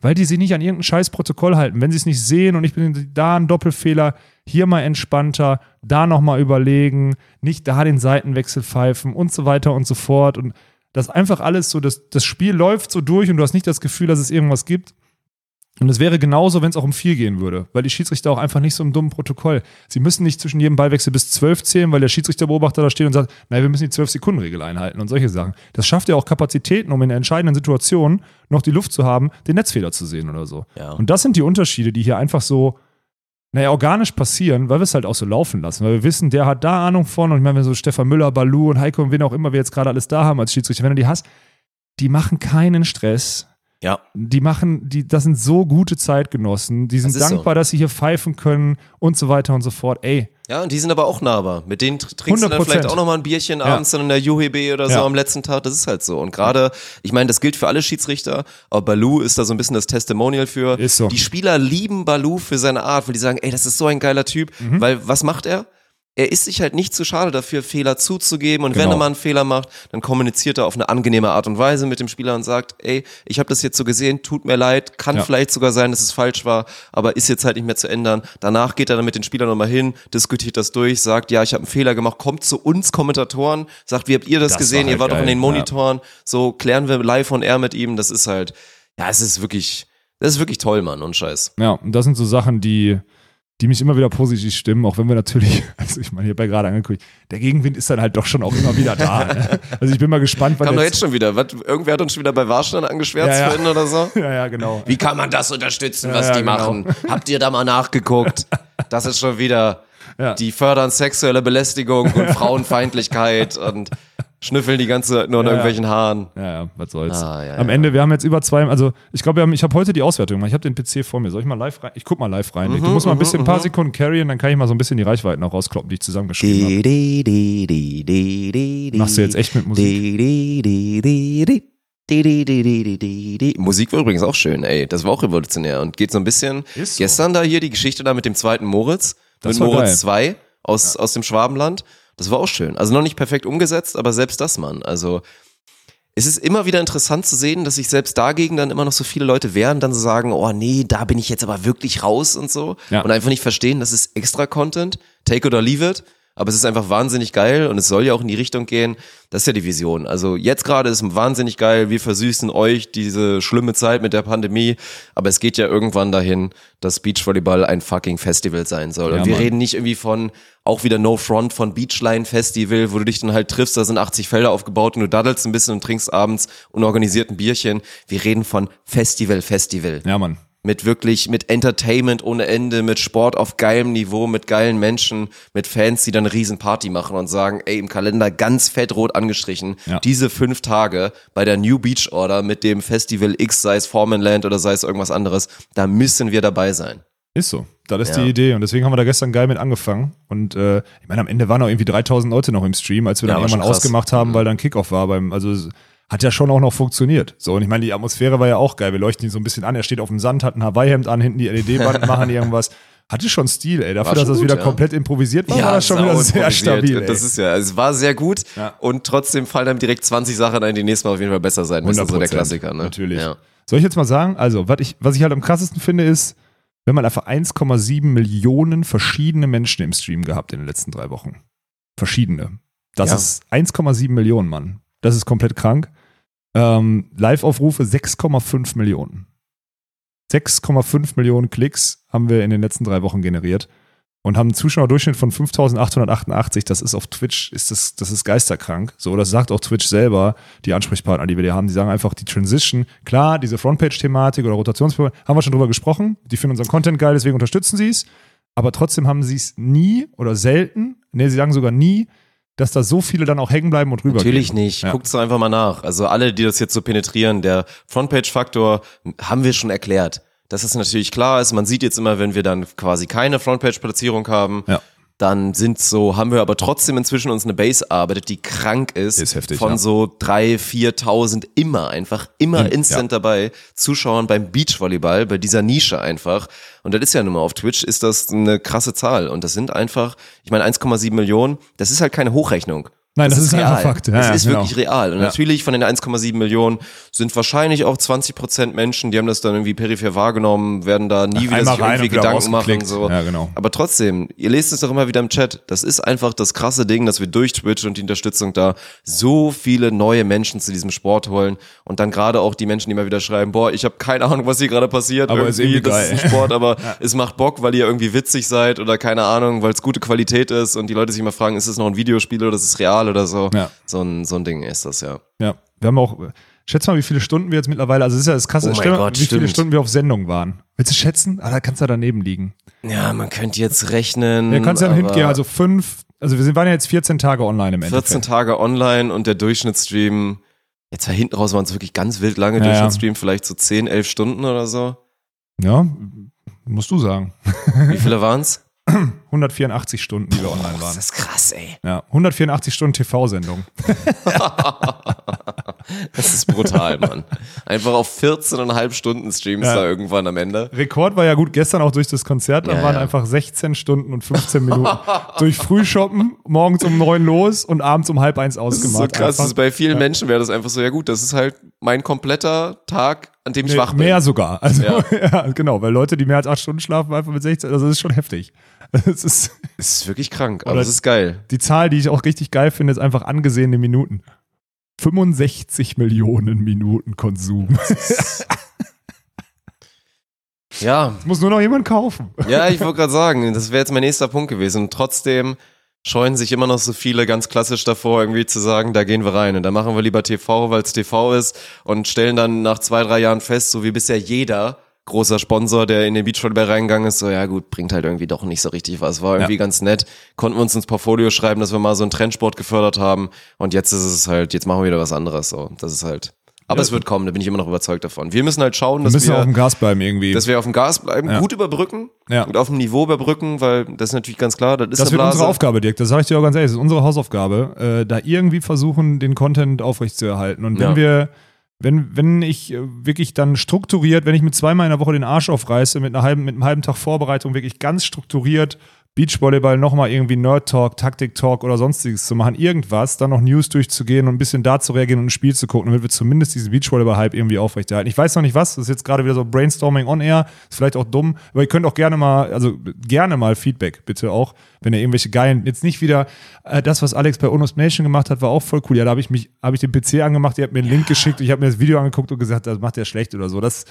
weil die sich nicht an irgendein scheiß Protokoll halten. Wenn sie es nicht sehen und ich bin da ein Doppelfehler, hier mal entspannter, da nochmal überlegen, nicht da den Seitenwechsel pfeifen und so weiter und so fort. Und das einfach alles so, das, das Spiel läuft so durch und du hast nicht das Gefühl, dass es irgendwas gibt. Und es wäre genauso, wenn es auch um vier gehen würde, weil die Schiedsrichter auch einfach nicht so im dummen Protokoll. Sie müssen nicht zwischen jedem Ballwechsel bis zwölf zählen, weil der Schiedsrichterbeobachter da steht und sagt, nein, wir müssen die zwölf Sekunden Regel einhalten und solche Sachen. Das schafft ja auch Kapazitäten, um in entscheidenden Situationen noch die Luft zu haben, den Netzfehler zu sehen oder so. Ja. Und das sind die Unterschiede, die hier einfach so, naja, organisch passieren, weil wir es halt auch so laufen lassen. Weil wir wissen, der hat da Ahnung von und ich meine, wenn so Stefan Müller, Balu und Heiko und wen auch immer wir jetzt gerade alles da haben als Schiedsrichter, wenn du die hast, die machen keinen Stress. Ja. Die machen, die, das sind so gute Zeitgenossen, die sind Das ist so. dankbar, dass sie hier pfeifen können und so weiter und so fort. Ey, Ja, und die sind aber auch nahbar. Mit denen tr- trinkst du dann 100%. vielleicht auch nochmal ein Bierchen abends dann in der UHB oder so Ja. am letzten Tag. Das ist halt so. Und gerade, ich meine, das gilt für alle Schiedsrichter, aber Balu ist da so ein bisschen das Testimonial für. Ist so. Die Spieler lieben Balu für seine Art, weil die sagen, ey, das ist so ein geiler Typ. Mhm. Weil was macht er? Er ist sich halt nicht zu schade dafür, Fehler zuzugeben. Und wenn Genau. er mal einen Fehler macht, dann kommuniziert er auf eine angenehme Art und Weise mit dem Spieler und sagt, ey, ich habe das jetzt so gesehen, tut mir leid, kann Ja. vielleicht sogar sein, dass es falsch war, aber ist jetzt halt nicht mehr zu ändern. Danach geht er dann mit den Spielern nochmal hin, diskutiert das durch, sagt, ja, ich habe einen Fehler gemacht, kommt zu uns Kommentatoren, sagt, wie habt ihr das, Das gesehen? war ihr halt wart doch in den Monitoren, so klären wir live on air mit ihm. Das ist halt, ja, es ist wirklich, das ist wirklich toll, Mann, und Scheiß. ja, und das sind so Sachen, die, die mich immer wieder positiv stimmen, auch wenn wir natürlich, [LAUGHS] also ich meine, habe ja gerade angekündigt, der Gegenwind ist dann halt doch schon auch immer wieder da. [LAUGHS] Ne? Also ich bin mal gespannt, wann Kam doch jetzt, schon wieder. Was, irgendwer hat uns schon wieder bei Warstein angeschwärzt Ja, ja. oder so. [LAUGHS] Ja, ja, genau. Wie kann man das unterstützen, Ja, was die genau. machen? Habt ihr da mal nachgeguckt? Das ist schon wieder. Die fördern sexuelle Belästigung und Frauenfeindlichkeit und schnüffeln die ganze Zeit nur an Ja, ja. irgendwelchen Haaren. Ja, ja, was soll's. Ah, ja, Am ja. Ende, wir haben jetzt über zwei, also ich glaube, ich habe heute die Auswertung gemacht. Ich habe den PC vor mir. Soll ich mal live rein? Ich guck mal live rein. Mhm, du musst mal ein bisschen, ein paar Sekunden carryen, dann kann ich mal so ein bisschen die Reichweiten auch rauskloppen, die ich zusammengeschrieben habe. Machst du jetzt echt mit Musik? Musik war übrigens auch schön, ey. Das war auch revolutionär und geht so ein bisschen. Ist so. Gestern da hier die Geschichte da mit dem zweiten Moritz, Das mit Moritz 2 aus, aus dem Schwabenland. Das war auch schön. Also noch nicht perfekt umgesetzt, aber selbst das, Mann. Also es ist immer wieder interessant zu sehen, dass sich selbst dagegen dann immer noch so viele Leute wehren, dann so sagen, oh nee, da bin ich jetzt aber wirklich raus und so. Ja. Und einfach nicht verstehen, das ist extra Content, take it or leave it. Aber es ist einfach wahnsinnig geil und es soll ja auch in die Richtung gehen. Das ist ja die Vision. Also jetzt gerade ist wahnsinnig geil. Wir versüßen euch diese schlimme Zeit mit der Pandemie. Aber es geht ja irgendwann dahin, dass Beachvolleyball ein fucking Festival sein soll. Ja, und wir Mann. reden nicht irgendwie von, auch wieder No Front von Beachline Festival, wo du dich dann halt triffst, da sind 80 Felder aufgebaut und du daddelst ein bisschen und trinkst abends unorganisierten Bierchen. Wir reden von Festival, Festival Ja, Mann. Mit wirklich, mit Entertainment ohne Ende, mit Sport auf geilem Niveau, mit geilen Menschen, mit Fans, die dann eine riesen Party machen und sagen, ey, im Kalender ganz fett rot angestrichen, Ja. diese fünf Tage bei der New Beach Order mit dem Festival X, sei es Formanland oder sei es irgendwas anderes, da müssen wir dabei sein. Ist so. Das ist Ja. die Idee. Und deswegen haben wir da gestern geil mit angefangen. Und äh, ich meine, am Ende waren auch irgendwie 3000 Leute noch im Stream, als wir Ja, dann irgendwann ausgemacht haben, weil dann Kickoff war. Beim, also hat ja schon auch noch funktioniert. So, und ich meine, die Atmosphäre war ja auch geil. Wir leuchten ihn so ein bisschen an. Er steht auf dem Sand, hat ein Hawaii-Hemd an, hinten die LED-Wand [LAUGHS] machen irgendwas. Hatte schon Stil, ey. Dafür, dass das gut, wieder ja. komplett improvisiert war, war das schon wieder sehr stabil. Ey. Das ist ja, es war sehr gut Ja. und trotzdem fallen einem direkt 20 Sachen ein, die nächstes Mal auf jeden Fall besser sein müssen. So der 100%, Klassiker, ne? Natürlich. Ja. Soll ich jetzt mal sagen? Also, was ich, was ich halt am krassesten finde, ist, wenn man einfach 1,7 Millionen verschiedene Menschen im Stream gehabt in den letzten drei Wochen. Verschiedene. Das Ja. ist 1,7 Millionen, Mann. Das ist komplett krank. Ähm, Live-Aufrufe 6,5 Millionen. 6,5 Millionen Klicks haben wir in den letzten drei Wochen generiert und haben einen Zuschauerdurchschnitt von 5888. Das ist auf Twitch, ist das, das ist geisterkrank. So, das sagt auch Twitch selber, die Ansprechpartner, die wir da haben. Die sagen einfach, die Transition, klar, diese Frontpage-Thematik oder Rotationsproblem, haben wir schon drüber gesprochen. Die finden unseren Content geil, deswegen unterstützen sie es. Aber trotzdem haben sie es nie oder selten, nee, sie sagen sogar nie, dass da so viele dann auch hängen bleiben und rüber Natürlich nicht. Ja. Guckt's doch einfach mal nach. Also alle, die das jetzt so penetrieren, der Frontpage-Faktor haben wir schon erklärt. Dass es natürlich klar ist, man sieht jetzt immer, wenn wir dann quasi keine Frontpage-Platzierung haben, Ja. Dann sind so, haben wir aber trotzdem inzwischen uns eine Base erarbeitet, die krank ist. Ist heftig, Von ja. so drei, 4.000 immer einfach, immer Im- instant dabei. Zuschauern beim Beachvolleyball, bei dieser Nische einfach. Und das ist ja nun mal auf Twitch, ist das eine krasse Zahl. Und das sind einfach, ich meine 1,7 Millionen, das ist halt keine Hochrechnung. Nein, das ist einfach Fakt. Ja, das ja, ist genau. wirklich real. Und Ja. natürlich von den 1,7 Millionen sind wahrscheinlich auch 20 Prozent Menschen, die haben das dann irgendwie peripher wahrgenommen, werden da nie wieder einmal sich irgendwie wieder Gedanken machen. So. Ja, genau. Aber trotzdem, ihr lest es doch immer wieder im Chat. Das ist einfach das krasse Ding, dass wir durch Twitch und die Unterstützung da so viele neue Menschen zu diesem Sport holen. Und dann gerade auch die Menschen, die immer wieder schreiben, boah, ich habe keine Ahnung, was hier gerade passiert. Aber ist irgendwie das ist ein Sport, [LAUGHS] aber es macht Bock, weil ihr irgendwie witzig seid oder keine Ahnung, weil es gute Qualität ist und die Leute sich immer fragen, ist es noch ein Videospiel oder ist es real oder so. Ja. So ein, so ein Ding ist das, ja. Ja, wir haben auch, schätz mal, wie viele Stunden wir jetzt mittlerweile, also es ist ja das krasse, Oh stell Gott, wie viele stimmt. Stunden wir auf Sendung waren. Willst du schätzen? Ah, da kannst du ja daneben liegen. Ja, man könnte jetzt rechnen. Ja, kannst ja hingehen, also fünf, also wir sind, waren ja jetzt 14 Tage online im 14 Endeffekt. Tage online und der Durchschnittsstream, jetzt war hinten raus waren es wirklich ganz wild lange Ja. Durchschnittsstream, vielleicht so 10, 11 Stunden oder so. Ja, musst du sagen. Wie viele waren's? [CLEARS THROAT] 184 Stunden, die wir online Das waren. ist krass, ey. Ja, 184 Stunden TV-Sendung. [LAUGHS] Das ist brutal, Mann. Einfach auf 14,5 Stunden Streams Ja. da irgendwann am Ende. Rekord war ja gut gestern auch durch das Konzert, da Ja, waren ja. einfach 16 Stunden und 15 [LAUGHS] Minuten. durch Frühshoppen, morgens um neun los und abends um halb eins Das ist so ausgemacht. krass. Das ist bei vielen Menschen wäre das einfach so, ja gut, das ist halt mein kompletter Tag, an dem ich Nee, wach bin. Mehr sogar. Also, ja. [LAUGHS] Ja. genau, weil Leute, die mehr als acht Stunden schlafen, einfach mit 16, also das ist schon heftig. [LAUGHS] Das ist Es ist wirklich krank, aber es ist geil. die Zahl, die ich auch richtig geil finde, ist einfach angesehene Minuten. 65 Millionen Minuten Konsum. [LAUGHS] Ja, Muss nur noch jemand kaufen. ja, ich wollte gerade sagen, das wäre jetzt mein nächster Punkt gewesen. Und trotzdem scheuen sich immer noch so viele ganz klassisch davor, irgendwie zu sagen, da gehen wir rein. Und da machen wir lieber TV, weil es TV ist und stellen dann nach zwei, drei Jahren fest, so wie bisher jeder großer Sponsor, der in den Beachvolleyball reingegangen ist, so ja gut, bringt halt irgendwie doch nicht so richtig was. War irgendwie ganz nett. Konnten wir uns ins Portfolio schreiben, dass wir mal so einen Trendsport gefördert haben. Und jetzt ist es halt, jetzt machen wir wieder was anderes. So, das ist halt. Aber es wird kommen, da bin ich immer noch überzeugt davon. Wir müssen halt schauen, Wir dass müssen wir auf dem Gas bleiben irgendwie. dass wir auf dem Gas bleiben, Ja. gut überbrücken Ja. und auf dem Niveau überbrücken, weil das ist natürlich ganz klar, das ist Das wird unsere Aufgabe, Dirk. Das sage ich dir auch ganz ehrlich. Das ist unsere Hausaufgabe, äh, da irgendwie versuchen, den Content aufrechtzuerhalten. Und wenn Ja. wir, wenn, wenn ich äh, wirklich dann strukturiert, wenn ich mit zweimal in der Woche den Arsch aufreiße, mit, einer halben, mit einem halben Tag Vorbereitung wirklich ganz strukturiert Beachvolleyball nochmal irgendwie Nerd-Talk, Taktik-Talk oder sonstiges zu machen, irgendwas, dann noch News durchzugehen und ein bisschen da zu reagieren und ein Spiel zu gucken, damit wir zumindest diesen Beachvolleyball-Hype irgendwie aufrechterhalten. Ich weiß noch nicht was, das ist jetzt gerade wieder so Brainstorming on air, ist vielleicht auch dumm, aber ihr könnt auch gerne mal, also gerne mal Feedback, bitte auch, wenn ihr irgendwelche geilen, jetzt nicht wieder, äh, das, was Alex bei Onus Nation gemacht hat, war auch voll cool. Ja, da habe ich mich, habe ich den PC angemacht, ihr habt mir einen Link geschickt, ich habe mir das Video angeguckt und gesagt, das macht der schlecht oder so. Das,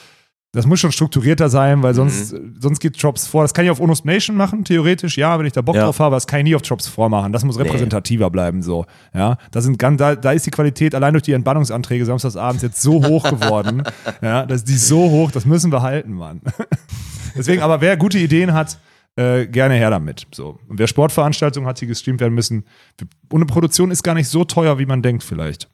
das muss schon strukturierter sein, weil sonst, sonst geht Drops vor. Das kann ich auf Onus Nation machen, theoretisch, ja, wenn ich da Bock Ja. drauf habe, das kann ich nie auf Drops vormachen. Das muss repräsentativer bleiben, so. Ja, da sind ganz, da, da ist die Qualität allein durch die Entbannungsanträge samstagsabends jetzt so hoch [LAUGHS] geworden. ja, das, die so hoch, das müssen wir halten, Mann. [LAUGHS] Deswegen, aber wer gute Ideen hat, äh, gerne her damit. So. Und wer Sportveranstaltungen hat, die gestreamt werden müssen, ohne Produktion ist gar nicht so teuer, wie man denkt, vielleicht.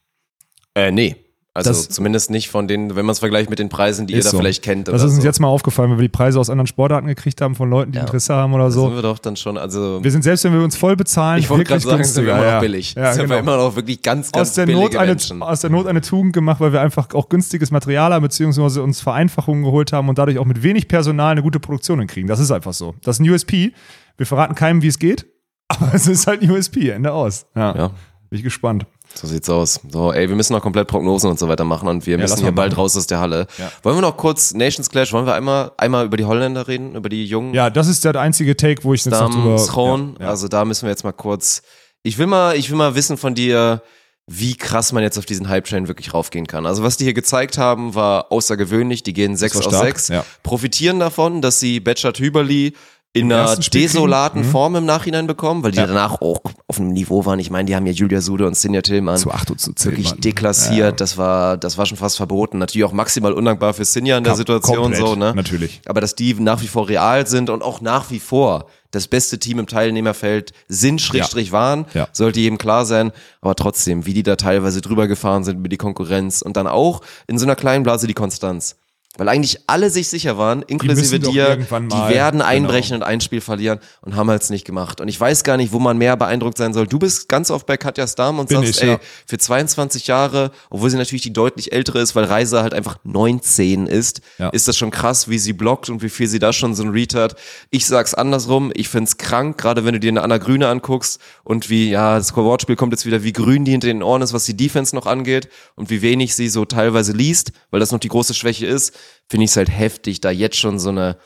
Äh, nee. Also Das- zumindest nicht von den, wenn man es vergleicht mit den Preisen, die ihr da so. vielleicht kennt. Das ist uns so. jetzt mal aufgefallen, wenn wir die Preise aus anderen Sportarten gekriegt haben, von Leuten, die Ja. Interesse haben oder Da so. sind wir doch dann schon, also Wir sind selbst, wenn wir uns voll bezahlen, ich wollte gerade wirklich sagen, sind wir günstiger. immer noch ja. billig. Ja, sind wir genau. immer noch wirklich ganz, ganz aus der, billige Not eine, Menschen. aus der Not eine Tugend gemacht, weil wir einfach auch günstiges Material haben, beziehungsweise uns Vereinfachungen geholt haben und dadurch auch mit wenig Personal eine gute Produktion hinkriegen. Das ist einfach so. Das ist ein USP. Wir verraten keinem, wie es geht, [LAUGHS] aber es ist halt ein USP, Ende aus. Ja. Ja. Bin ich gespannt. So sieht's aus. So, ey, wir müssen noch komplett Prognosen und so weiter machen und wir lass müssen hier bald machen. raus aus der Halle. Ja. Wollen wir noch kurz Nations Clash, wollen wir einmal, einmal über die Holländer reden, über die Jungen? Ja, das ist der einzige Take, wo ich jetzt noch Dam, drüber... Schroon. Ja, ja. Also da müssen wir jetzt mal kurz. Ich will mal, ich will mal wissen von dir, wie krass man jetzt auf diesen Hype-Train wirklich raufgehen kann. Also was die hier gezeigt haben, war außergewöhnlich. Die gehen 6 war aus stark, 6, ja. profitieren davon, dass sie Betschat Hüberli in einer desolaten. Mhm. Form im Nachhinein bekommen, weil die Ja. danach auch auf einem Niveau waren. Ich meine, die haben ja Julia Sude und Sinja Tillmann Zu 8 und zu 10. wirklich Mann. deklassiert. Ja. Das war, das war schon fast verboten. Natürlich auch maximal undankbar für Sinja in der Kom- Situation komplett, so, ne? natürlich. Aber dass die nach wie vor real sind und auch nach wie vor das beste Team im Teilnehmerfeld sind, Schrägstrich waren, Ja. sollte jedem klar sein. Aber trotzdem, wie die da teilweise drüber gefahren sind über die Konkurrenz und dann auch in so einer kleinen Blase die Konstanz. Weil eigentlich alle sich sicher waren, inklusive doch dir, die werden genau. einbrechen und ein Spiel verlieren und haben es nicht gemacht. Und ich weiß gar nicht, wo man mehr beeindruckt sein soll. Du bist ganz oft bei Katja Stam und Bin sagst, ich, ey, ja. für 22 Jahre, obwohl sie natürlich die deutlich ältere ist, weil Reiser halt einfach 19 ist, Ja. ist das schon krass, wie sie blockt und wie viel sie da schon so ein Read hat. Ich sag's andersrum, ich find's krank, gerade wenn du dir eine Anna Grüne anguckst und wie, ja, das Wortspiel kommt jetzt wieder, wie grün die hinter den Ohren ist, was die Defense noch angeht und wie wenig sie so teilweise liest, weil das noch die große Schwäche ist, finde ich es halt heftig, da jetzt schon so eine,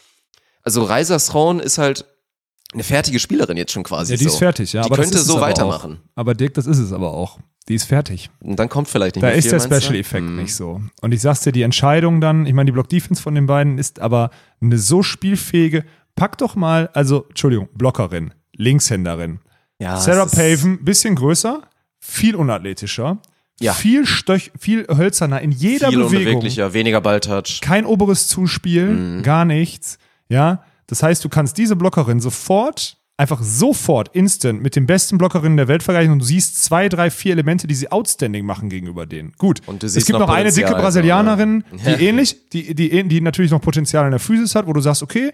also Reiser Throne ist halt eine fertige Spielerin jetzt schon quasi Ja, die so. ist fertig, ja. Die aber könnte ist so weitermachen. Auch. Aber Dirk, das ist es aber auch. Die ist fertig. Und dann kommt vielleicht nicht Da mehr ist viel, der? Special-Effekt Hm. nicht so. Und ich sag's dir, die Entscheidung dann, ich meine, die Block-Defense von den beiden ist aber eine so spielfähige, pack doch mal, also, Entschuldigung, Blockerin, Linkshänderin. Ja, Sarah ist- Paven, bisschen größer, viel unathletischer, Ja. viel, Stöch, viel hölzerner in jeder viel Bewegung. unbeweglicher, weniger Balltouch. Kein oberes Zuspiel, Mhm. gar nichts. Ja, das heißt, du kannst diese Blockerin sofort, einfach sofort, instant mit den besten Blockerinnen der Welt vergleichen und du siehst zwei, drei, vier Elemente, die sie outstanding machen gegenüber denen. Gut. Und du es siehst gibt noch noch, eine dicke so, Brasilianerin, ne? die [LAUGHS] ähnlich, die, die, die natürlich noch Potenzial in der Physis hat, wo du sagst, okay,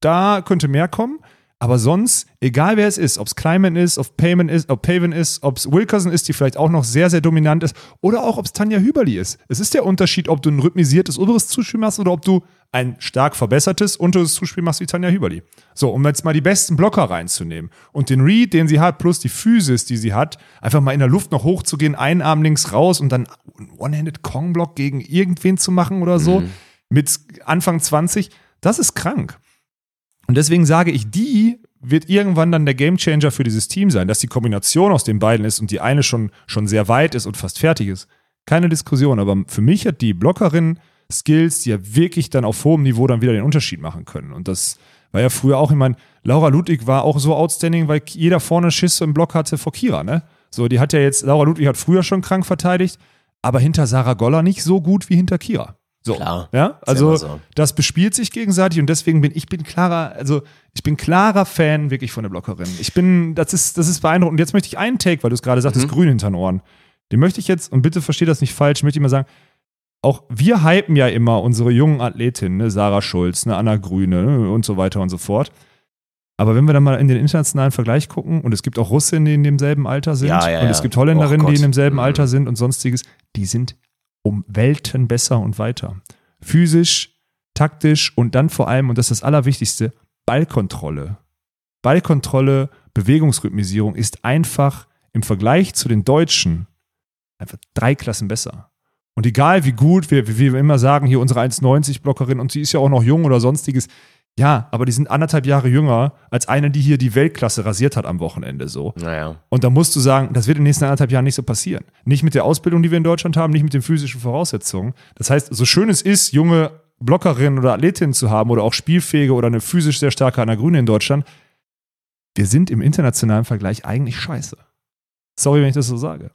da könnte mehr kommen. Aber sonst, egal wer es ist, ob es Kleiman ist, ob Payman ist, ob Paven ist, ob es Wilkerson ist, die vielleicht auch noch sehr, sehr dominant ist, oder auch ob es Tanja Hüberli ist. Es ist der Unterschied, ob du ein rhythmisiertes oberes Zuspiel machst oder ob du ein stark verbessertes unteres Zuspiel machst wie Tanja Hüberli. So, um jetzt mal die besten Blocker reinzunehmen und den Read, den sie hat, plus die Physis, die sie hat, einfach mal in der Luft noch hochzugehen, einen Arm links raus und dann einen One-Handed Kong-Block gegen irgendwen zu machen oder so, mit Anfang 20, das ist krank. Und deswegen sage ich, die wird irgendwann dann der Gamechanger für dieses Team sein, dass die Kombination aus den beiden ist und die eine schon, schon sehr weit ist und fast fertig ist. Keine Diskussion, aber für mich hat die Blockerin Skills, die ja wirklich dann auf hohem Niveau dann wieder den Unterschied machen können. Und das war ja früher auch, ich meine, Laura Ludwig war auch so outstanding, weil jeder vorne Schiss im Block hatte vor Kira, ne? So, die hat ja jetzt, Laura Ludwig hat früher schon krank verteidigt, aber hinter Sarah Goller nicht so gut wie hinter Kira. So. Klar. Ja, also so. das bespielt sich gegenseitig und deswegen bin ich bin klarer, also ich bin klarer Fan wirklich von der Blockerin. Ich bin, das ist, das ist beeindruckend. Und jetzt möchte ich einen Take, weil du es gerade sagtest, grün hinter den Ohren. Den möchte ich jetzt, und bitte versteht das nicht falsch, möchte ich mal sagen, auch wir hypen ja immer unsere jungen Athletinnen, ne, Sarah Schulz, ne, Anna Grüne ne, und so weiter und so fort. Aber wenn wir dann mal in den internationalen Vergleich gucken, und es gibt auch Russinnen, die in demselben Alter sind, Ja, ja, und es gibt Holländerinnen, Oh die in demselben Mhm. Alter sind und sonstiges, die sind um Welten besser und weiter. Physisch, taktisch und dann vor allem, und das ist das Allerwichtigste, Ballkontrolle. Ballkontrolle, Bewegungsrhythmisierung ist einfach im Vergleich zu den Deutschen einfach drei Klassen besser. Und egal wie gut wir, wie wir immer sagen, hier unsere 1,90-Blockerin und sie ist ja auch noch jung oder sonstiges, ja, aber die sind anderthalb Jahre jünger als eine, die hier die Weltklasse rasiert hat am Wochenende so. Naja. Und da musst du sagen, das wird in den nächsten anderthalb Jahren nicht so passieren. Nicht mit der Ausbildung, die wir in Deutschland haben, nicht mit den physischen Voraussetzungen. Das heißt, so schön es ist, junge Blockerinnen oder Athletinnen zu haben oder auch spielfähige oder eine physisch sehr starke Anna Grüne in Deutschland, wir sind im internationalen Vergleich eigentlich scheiße. Sorry, wenn ich das so sage.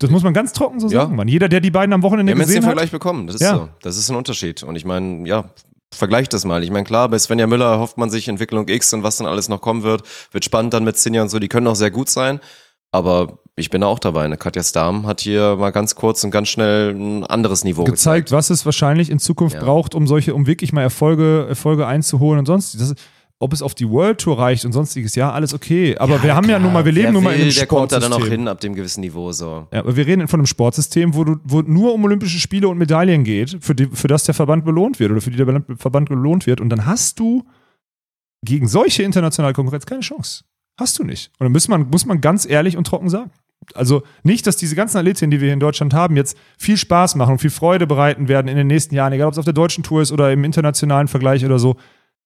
Das muss man ganz trocken so Ja. sagen, Mann. Jeder, der die beiden am Wochenende Wir haben jetzt den gesehen hat, Vergleich bekommen. Das ist Ja. so. Das ist ein Unterschied. Und ich meine, ja, vergleicht das mal. Ich meine, klar, bei Svenja Müller hofft man sich Entwicklung X und was dann alles noch kommen wird. Wird spannend dann mit Sinja und so. Die können auch sehr gut sein. Aber ich bin da auch dabei. Eine Katja Stam hat hier mal ganz kurz und ganz schnell ein anderes Niveau gezeigt, was es wahrscheinlich in Zukunft Ja. braucht, um solche, um wirklich mal Erfolge, Erfolge einzuholen und sonst. Das, ob es auf die World Tour reicht und sonstiges, ja, alles okay. Aber wir haben ja nun mal, wir leben Wer nun mal will, in einem der kommt da dann auch Sportsystem. hin ab dem gewissen Niveau so. Ja, aber wir reden von einem Sportsystem, wo, du, wo nur um Olympische Spiele und Medaillen geht, für, die, für das der Verband belohnt wird oder für die der Verband belohnt wird. Und dann hast du gegen solche internationale Konkurrenz keine Chance. Hast du nicht. Und dann muss man, muss man ganz ehrlich und trocken sagen. Also nicht, dass diese ganzen Athletinnen, die wir hier in Deutschland haben, jetzt viel Spaß machen und viel Freude bereiten werden in den nächsten Jahren, egal ob es auf der deutschen Tour ist oder im internationalen Vergleich oder so.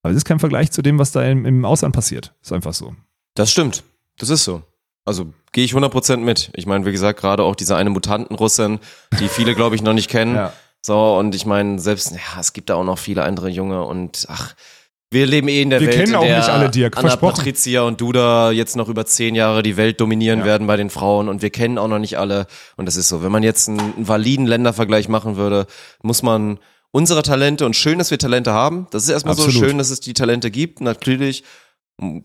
Aber es ist kein Vergleich zu dem, was da im, im Ausland passiert. Ist einfach so. Das stimmt. Das ist so. Also gehe ich 100% mit. Ich meine, wie gesagt, gerade auch diese eine Mutanten-Russin, die viele, glaube ich, noch nicht kennen. [LAUGHS] Ja. So, und ich meine, selbst, ja, es gibt da auch noch viele andere Junge und ach, wir leben eh in der Wir Welt, kennen auch nicht alle, Dirk, Anna versprochen. Patricia und Duda jetzt noch über zehn Jahre die Welt dominieren Ja. werden bei den Frauen und wir kennen auch noch nicht alle. Und das ist so. Wenn man jetzt einen, einen validen Ländervergleich machen würde, muss man unsere Talente und schön, dass wir Talente haben. Das ist erstmal Absolut. so schön, dass es die Talente gibt. Natürlich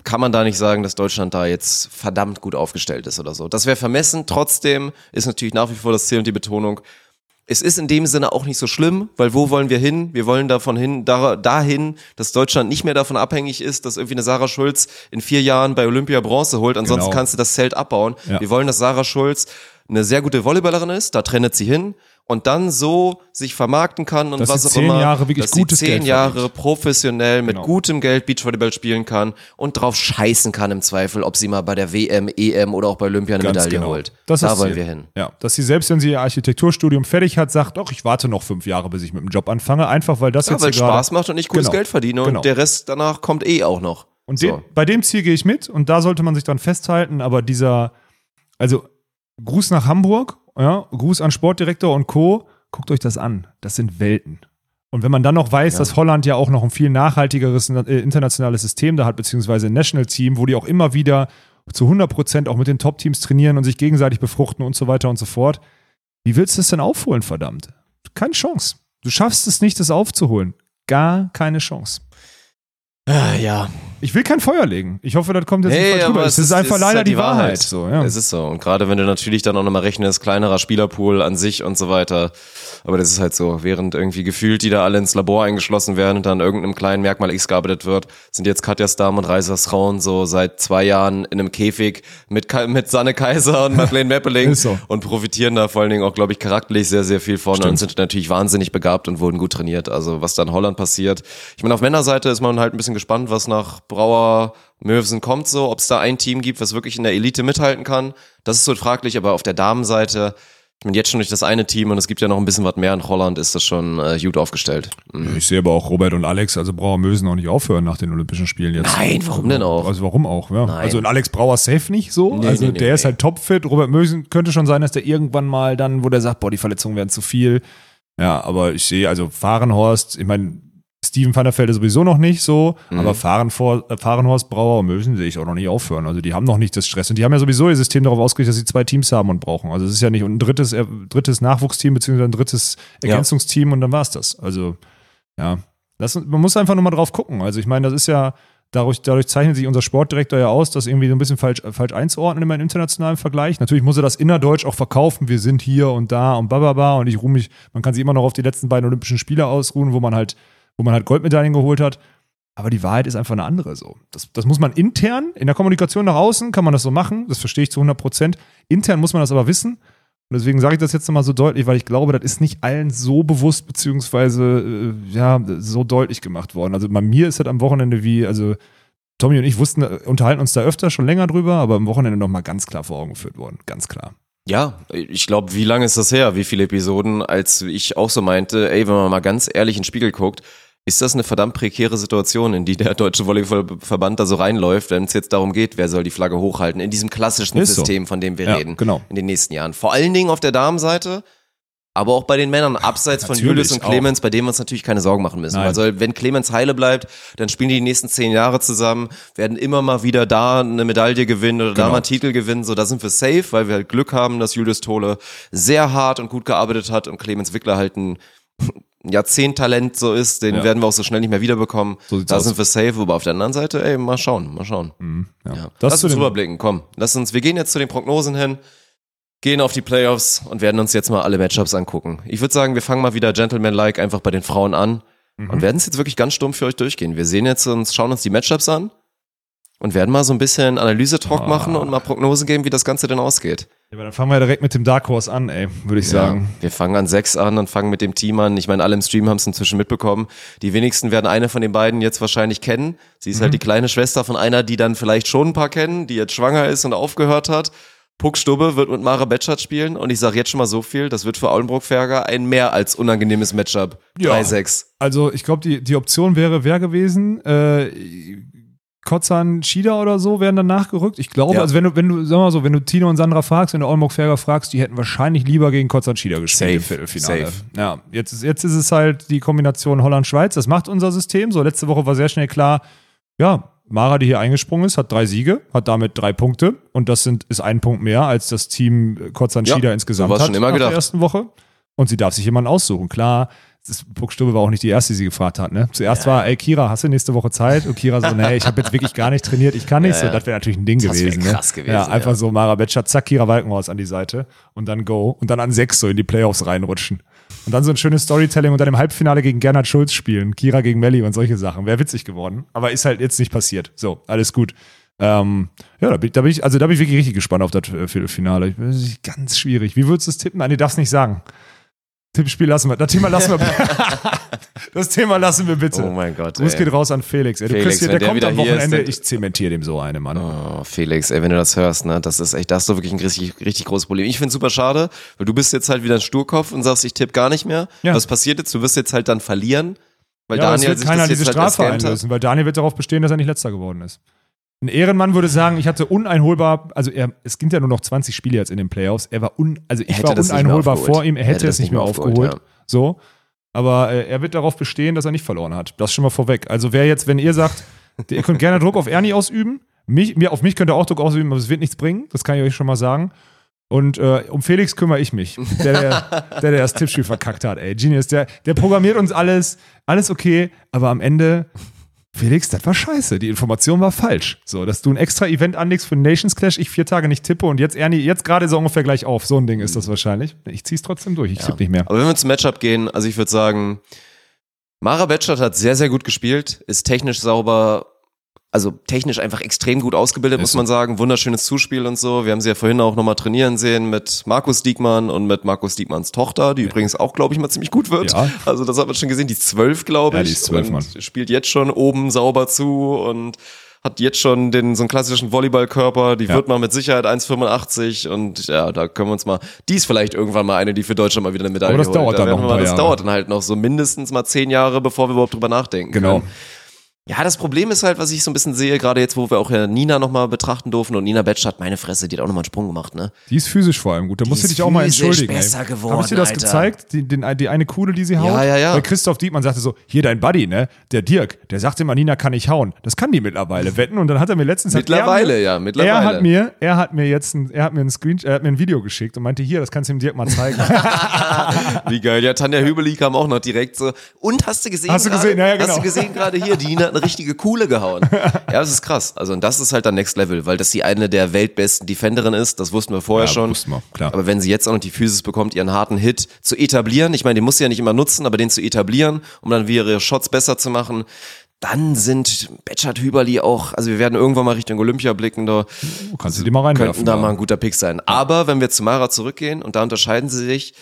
kann man da nicht sagen, dass Deutschland da jetzt verdammt gut aufgestellt ist oder so. Das wäre vermessen. Trotzdem ist natürlich nach wie vor das Ziel und die Betonung. Es ist in dem Sinne auch nicht so schlimm, weil wo wollen wir hin? Wir wollen davon hin, da, dahin, dass Deutschland nicht mehr davon abhängig ist, dass irgendwie eine Sarah Schulz in vier Jahren bei Olympia Bronze holt. Ansonsten Genau. kannst du das Zelt abbauen. Ja. Wir wollen, dass Sarah Schulz eine sehr gute Volleyballerin ist, da trennt sie hin und dann so sich vermarkten kann und Dass was sie auch zehn immer. Jahre wirklich dass gutes sie zehn Geld Jahre verdient. professionell mit Genau. gutem Geld Beachvolleyball spielen kann und drauf scheißen kann im Zweifel, ob sie mal bei der WM, EM oder auch bei Olympia eine Ganz Medaille genau. holt. Das da wollen Ziel. wir hin. Ja, dass sie selbst, wenn sie ihr Architekturstudium fertig hat, sagt, doch, ich warte noch fünf Jahre, bis ich mit dem Job anfange, einfach weil das Ja, jetzt weil Spaß macht und ich gutes Genau. Geld verdiene Genau. und der Rest danach kommt eh auch noch. Und So. den, bei dem Ziel gehe ich mit und da sollte man sich dran festhalten, aber dieser, also Gruß nach Hamburg, ja, Gruß an Sportdirektor und Co., guckt euch das an. Das sind Welten. Und wenn man dann noch weiß, dass Holland ja auch noch ein viel nachhaltigeres äh, internationales System da hat, beziehungsweise ein National Team, wo die auch immer wieder zu 100 Prozent auch mit den Top-Teams trainieren und sich gegenseitig befruchten und so weiter und so fort. Wie willst du das denn aufholen, verdammt? Keine Chance. Du schaffst es nicht, das aufzuholen. Gar keine Chance. Ah, ja, Ich will kein Feuer legen. Ich hoffe, das kommt jetzt nicht Nee, falsch aber rüber. es Es ist einfach es leider halt die Wahrheit. So, ja. Es ist so. Und gerade wenn du natürlich dann auch nochmal rechnest, kleinerer Spielerpool an sich und so weiter. Aber das ist halt so. Während irgendwie gefühlt die da alle ins Labor eingeschlossen werden und dann irgendeinem kleinen Merkmal X gearbeitet wird, sind jetzt Katja Stam und Reiser Schraun so seit zwei Jahren in einem Käfig mit, Ka- mit Sanne Kaiser und Madeleine Meppeling [LAUGHS] Ist so. und profitieren da vor allen Dingen auch, glaube ich, charakterlich sehr, sehr viel von Stimmt. und sind natürlich wahnsinnig begabt und wurden gut trainiert. Also was da in Holland passiert. Ich meine, auf Männerseite ist man halt ein bisschen gespannt, was nach Brauer Möwsen kommt so, ob es da ein Team gibt, was wirklich in der Elite mithalten kann. Das ist so fraglich, aber auf der Damenseite, ich meine, jetzt schon durch das eine Team und es gibt ja noch ein bisschen was mehr in Holland, ist das schon äh, gut aufgestellt. Mhm. Ich sehe aber auch Robert und Alex, also Brauer Mösen, auch nicht aufhören nach den Olympischen Spielen jetzt. Nein, warum denn auch? Also warum auch? Ja. Nein. Also ein Alex Brauer safe nicht so. Nee, also nee, nee, der ist halt topfit. Robert Mösen könnte schon sein, dass der irgendwann mal dann, wo der sagt, boah, die Verletzungen werden zu viel. Ja, aber ich sehe, also Fahrenhorst, ich meine, Steven van der Velde sowieso noch nicht so, Mhm. aber Fahrenfor, äh, Fahrenhorst, Brauer und Mösen sehe ich auch noch nicht aufhören. Also die haben noch nicht das Stress. Und die haben ja sowieso ihr System darauf ausgerichtet, dass sie zwei Teams haben und brauchen. Also es ist ja nicht ein drittes, äh, drittes Nachwuchsteam beziehungsweise ein drittes Ja. Ergänzungsteam und dann war's das. Also, ja. Das, man muss einfach nur mal drauf gucken. Also ich meine, das ist ja, dadurch, dadurch zeichnet sich unser Sportdirektor ja aus, das irgendwie so ein bisschen falsch, falsch einzuordnen in meinem internationalen Vergleich. Natürlich muss er das innerdeutsch auch verkaufen. Wir sind hier und da und bababa und ich ruhe mich, man kann sich immer noch auf die letzten beiden Olympischen Spiele ausruhen, wo man halt, wo man halt Goldmedaillen geholt hat. Aber die Wahrheit ist einfach eine andere so. Das, das muss man intern, in der Kommunikation nach außen kann man das so machen, das verstehe ich zu 100 Prozent. Intern muss man das aber wissen. Und deswegen sage ich das jetzt nochmal so deutlich, weil ich glaube, das ist nicht allen so bewusst beziehungsweise äh, ja, so deutlich gemacht worden. Also bei mir ist das am Wochenende wie, also Tommy und ich wussten, äh, unterhalten uns da öfter schon länger drüber, aber am Wochenende nochmal ganz klar vor Augen geführt worden. Ganz klar. Ja, ich glaube, wie lange ist das her? Wie viele Episoden, als ich auch so meinte, ey, wenn man mal ganz ehrlich in den Spiegel guckt, ist das eine verdammt prekäre Situation, in die der Deutsche Volleyballverband da so reinläuft, wenn es jetzt darum geht, wer soll die Flagge hochhalten, in diesem klassischen Ist so. System, von dem wir Ja, reden, genau. in den nächsten Jahren. Vor allen Dingen auf der Damenseite, aber auch bei den Männern, abseits von Natürlich, Julius und auch. Clemens, bei denen wir uns natürlich keine Sorgen machen müssen. Nein. Also wenn Clemens heile bleibt, dann spielen die die nächsten zehn Jahre zusammen, werden immer mal wieder da eine Medaille gewinnen oder da Genau. mal einen Titel gewinnen. So, da sind wir safe, weil wir halt Glück haben, dass Julius Tole sehr hart und gut gearbeitet hat und Clemens Wickler halt ein Jahrzehnttalent so ist, den Ja. werden wir auch so schnell nicht mehr wiederbekommen. So da aus. sind wir safe, aber auf der anderen Seite, ey, mal schauen, mal schauen. Ja. Ja. Das Lass zu uns rüberblicken, komm. Lass uns, wir gehen jetzt zu den Prognosen hin, gehen auf die Playoffs und werden uns jetzt mal alle Matchups angucken. Ich würde sagen, wir fangen mal wieder Gentleman-like einfach bei den Frauen an Mhm. und werden es jetzt wirklich ganz stumpf für euch durchgehen. Wir sehen jetzt uns, schauen uns die Matchups an und werden mal so ein bisschen Analyse-Talk Ah. machen und mal Prognosen geben, wie das Ganze denn ausgeht. Ja, aber dann fangen wir direkt mit dem Dark Horse an, ey, würde ich sagen. Ja, wir fangen an sechs an und fangen mit dem Team an. Ich meine, alle im Stream haben es inzwischen mitbekommen. Die wenigsten werden eine von den beiden jetzt wahrscheinlich kennen. Sie ist halt die kleine Schwester von einer, die dann vielleicht schon ein paar kennen, die jetzt schwanger ist und aufgehört hat. Puck Stubbe wird mit Mara Betschart spielen und ich sage jetzt schon mal so viel, das wird für Aulenbrock-Ferger ein mehr als unangenehmes Matchup. Ja. 3-6. Also ich glaube, die, die Option wäre wer gewesen? Äh, Kotzan, Shida oder so wären dann nachgerückt. Ich glaube, Ja. also wenn du, wenn du, sag mal so, wenn du Tino und Sandra fragst, wenn du Olmok Ferger fragst, die hätten wahrscheinlich lieber gegen Kotzan, Shida gespielt im Safe, Viertelfinale. safe. Ja, jetzt, ist- jetzt ist es halt die Kombination Holland-Schweiz. Das macht unser System. So, letzte Woche war sehr schnell klar, ja, Mara, die hier eingesprungen ist, hat drei Siege, hat damit drei Punkte und das sind, ist ein Punkt mehr als das Team Kotzan Ja, Shida so insgesamt hat schon immer nach gedacht. der ersten Woche. Und sie darf sich jemanden aussuchen. Klar, das Puckstube war auch nicht die erste, die sie gefragt hat. Ne? Zuerst war, ey Kira, hast du nächste Woche Zeit? Und Kira so, nee, ich habe jetzt wirklich gar nicht trainiert, ich kann nicht. Ja, so, ja. das wäre natürlich ein Ding Das gewesen. krass ne? gewesen, Ja, einfach ja. so Mara Betscher, zack, Kira Walkenhorst an die Seite und dann go. Und dann an sechs so in die Playoffs reinrutschen. Und dann so ein schönes Storytelling und dann im Halbfinale gegen Gernot Schulz spielen. Kira gegen Melli und solche Sachen. Wäre witzig geworden. Aber ist halt jetzt nicht passiert. So, alles gut. Ähm, ja, da bin, ich- da bin ich, also da bin ich wirklich richtig gespannt auf das äh, Viertelfinale. Das ganz schwierig. Wie würdest du es tippen? Nein, du darfst nicht sagen. Tippspiel lassen wir. Das Thema lassen wir. [LAUGHS] [LAUGHS] das Thema lassen wir bitte. Oh mein Gott. Gruß geht raus an Felix. Ey, du Felix, hier, der, der kommt am ist, Wochenende. dann- ich zementiere dem so eine, Mann. Oh, Felix, ey, wenn du das hörst, ne, das ist echt, da hast du wirklich ein richtig, richtig großes Problem. Ich find's super schade, weil du bist jetzt halt wieder ein Sturkopf und sagst, ich tippe gar nicht mehr. Ja. Was passiert jetzt? Du wirst jetzt halt dann verlieren, weil ja, es Daniel wird sich keiner das diese halt Strafe hat. einlösen, weil Daniel wird darauf bestehen, dass er nicht letzter geworden ist. Ein Ehrenmann würde sagen, ich hatte uneinholbar, also er, es gibt ja nur noch 20 Spiele jetzt in den Playoffs. Er war un, also ich hätte war uneinholbar vor ihm, er hätte, es nicht mehr aufgeholt. ja. So. Aber äh, er wird darauf bestehen, dass er nicht verloren hat. Das schon mal vorweg. Also wer jetzt, wenn ihr sagt, [LAUGHS] ihr könnt gerne Druck auf Ernie ausüben, mich, mir, auf mich könnt ihr auch Druck ausüben, aber es wird nichts bringen. Das kann ich euch schon mal sagen. Und äh, um Felix kümmere ich mich. Der, der, [LAUGHS] der, der das Tippspiel verkackt hat, ey. Genius, der, der programmiert uns alles, alles okay, aber am Ende, Felix, das war scheiße. Die Information war falsch. So, dass du ein extra Event anlegst für Nations Clash, ich vier Tage nicht tippe und jetzt Ernie, jetzt gerade so ungefähr gleich auf. So ein Ding ist das wahrscheinlich. Ich zieh's trotzdem durch, ich tippe nicht mehr. Aber wenn wir zum Matchup gehen, also ich würde sagen, Mara Betschert hat sehr, sehr gut gespielt, ist technisch sauber, also technisch einfach extrem gut ausgebildet, muss man sagen. Wunderschönes Zuspiel und so. Wir haben sie ja vorhin auch nochmal trainieren sehen mit Markus Diekmann und mit Markus Diekmanns Tochter, die übrigens auch, glaube ich, mal ziemlich gut wird. Ja. Also das hat man schon gesehen, die zwölf, glaube Ja, ich. die ist zwölf, Mann. Spielt jetzt schon oben sauber zu und hat jetzt schon den so einen klassischen Volleyballkörper, die Ja. wird mal mit Sicherheit 1,85 und ja, da können wir uns mal, die ist vielleicht irgendwann mal eine, die für Deutschland mal wieder eine Medaille Aber das holt. dauert Da dann noch mal- Das Jahre. dauert dann halt noch so mindestens mal zehn Jahre, bevor wir überhaupt drüber nachdenken Genau. können. Ja, das Problem ist halt, was ich so ein bisschen sehe, gerade jetzt, wo wir auch ja Nina nochmal betrachten durften und Nina hat, meine Fresse, die hat auch nochmal einen Sprung gemacht, ne? Die ist physisch vor allem gut. Da musst du ist dich auch mal entschuldigen. besser ey. geworden, Hab ich dir das Alter. gezeigt? Die, den, die eine Kuhle, die sie haut? Ja, ja, ja. Weil Christoph Dietmann sagte so, hier dein Buddy, ne? Der Dirk, der sagte immer, Nina kann ich hauen. Das kann die mittlerweile wetten. Und dann hat er mir letztens Mittlerweile, er, ja, mittlerweile. Er hat mir, er hat mir jetzt ein, er hat mir ein Screen, er hat mir ein Video geschickt und meinte, hier, das kannst du dem Dirk mal zeigen. [LAUGHS] Wie geil. Ja, Tanja Hübeli kam auch noch direkt so. Und hast du gesehen? Hast du gesehen? Ja, ja, Hast genau. du gesehen gerade hier? Die Nina eine richtige Kuhle gehauen. [LAUGHS] Ja, das ist krass. Also, und das ist halt dann Next Level, weil das sie eine der weltbesten Defenderin ist. Das wussten wir vorher Ja, schon. wussten wir, klar. Aber wenn sie jetzt auch noch die Physis bekommt, ihren harten Hit zu etablieren, ich meine, den muss sie ja nicht immer nutzen, aber den zu etablieren, um dann wieder ihre Shots besser zu machen, dann sind Betschert Hüberli auch, also wir werden irgendwann mal Richtung Olympia blicken, da kannst du die mal reinwerfen. könnten da mal ein guter Pick sein. Aber wenn wir zu Mara zurückgehen und da unterscheiden sie sich,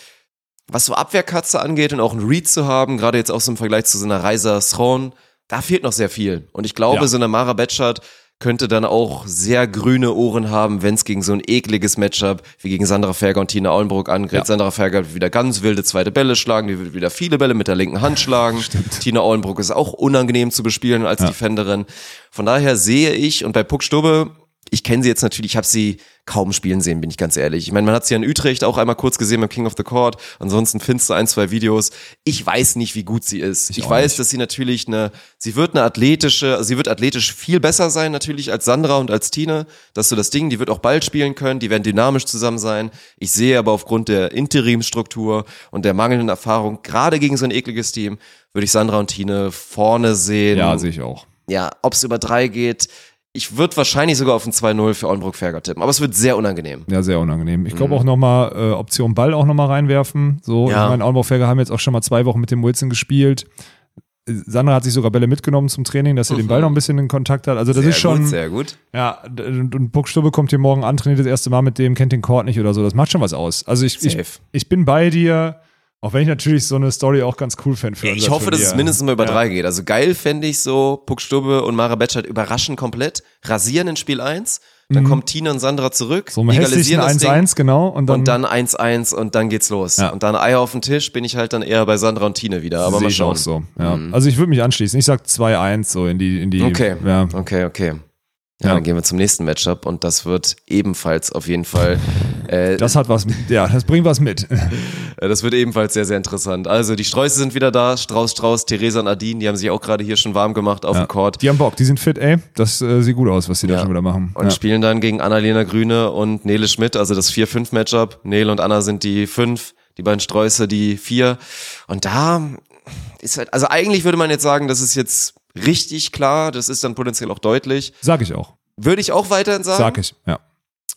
was so Abwehrkatze angeht und auch ein Read zu haben, gerade jetzt auch so im Vergleich zu so einer Reiser Throne, da fehlt noch sehr viel. Und ich glaube, Ja. so eine Mara Betschert könnte dann auch sehr grüne Ohren haben, wenn es gegen so ein ekliges Matchup wie gegen Sandra Ferger und Tina Aulenbrock angeht. Ja. Sandra Ferger wird wieder ganz wilde zweite Bälle schlagen, die wird wieder viele Bälle mit der linken Hand schlagen. [LAUGHS] Tina Aulenbrock ist auch unangenehm zu bespielen als Defenderin. Von daher sehe ich, und bei Puck Stubbe, ich kenne sie jetzt natürlich, ich habe sie kaum spielen sehen, bin ich ganz ehrlich. Ich meine, man hat sie in Utrecht auch einmal kurz gesehen beim King of the Court. Ansonsten findest du ein, zwei Videos. Ich weiß nicht, wie gut sie ist. Ich, auch weiß, nicht. dass sie natürlich eine, sie wird eine athletische, also sie wird athletisch viel besser sein natürlich als Sandra und als Tine. Das ist so das Ding, die wird auch bald spielen können, die werden dynamisch zusammen sein. Ich sehe aber aufgrund der Interimstruktur und der mangelnden Erfahrung, gerade gegen so ein ekliges Team, würde ich Sandra und Tine vorne sehen. Ja, sehe ich auch. Ja, ob es über drei geht. Ich würde wahrscheinlich sogar auf ein 2-0 für Oldenburg-Ferger tippen, aber es wird sehr unangenehm. Ja, sehr unangenehm. Ich glaube auch nochmal äh, Option Ball auch nochmal reinwerfen. So, Ja. ich meine, Auenbach-Ferger haben jetzt auch schon mal zwei Wochen mit dem Wilson gespielt. Sandra hat sich sogar Bälle mitgenommen zum Training, dass er den Ball noch ein bisschen in Kontakt hat. Also das sehr ist schon, gut, sehr gut. ja, und Buckstube kommt hier morgen an, trainiert das erste Mal mit dem, kennt den Court nicht oder so. Das macht schon was aus. Also ich, ich, ich bin bei dir, auch wenn ich natürlich so eine Story auch ganz cool fände für Ich unser hoffe, dass es Turnier. mindestens mal über Ja. drei geht. Also geil fände ich so, Puck Stubbe und Mara Betschert überraschen komplett, rasieren in Spiel 1, dann kommt Tina und Sandra zurück, Mhm. So egalisieren das Ding 1-1, genau. Und dann, und dann 1-1 und dann geht's los. Ja. Und dann Eier auf den Tisch, bin ich halt dann eher bei Sandra und Tine wieder. Aber sehe mal ich schauen. auch so. Ja. Also ich würde mich anschließen. Ich sag 2-1 so in die, in die, Okay, ja. okay, okay. Ja, Ja. dann gehen wir zum nächsten Matchup und das wird ebenfalls auf jeden Fall äh, Das hat was, ja, das bringt was mit. [LAUGHS] Äh, Das wird ebenfalls sehr, sehr interessant. Also die Sträuße sind wieder da. Strauß, Strauß, Theresa und Adine, die haben sich auch gerade hier schon warm gemacht auf Ja. dem Court. Die haben Bock, die sind fit, ey. Das äh, sieht gut aus, was die da Ja. schon wieder machen. Und ja. spielen dann gegen Annalena Grüne und Nele Schmidt, also das 4-5-Matchup. Nele und Anna sind die 5, die beiden Sträuße die 4. Und da ist halt, also eigentlich würde man jetzt sagen, das ist jetzt richtig klar, das ist dann potenziell auch deutlich. Sag ich auch. Würde ich auch weiterhin sagen. Sag ich, ja.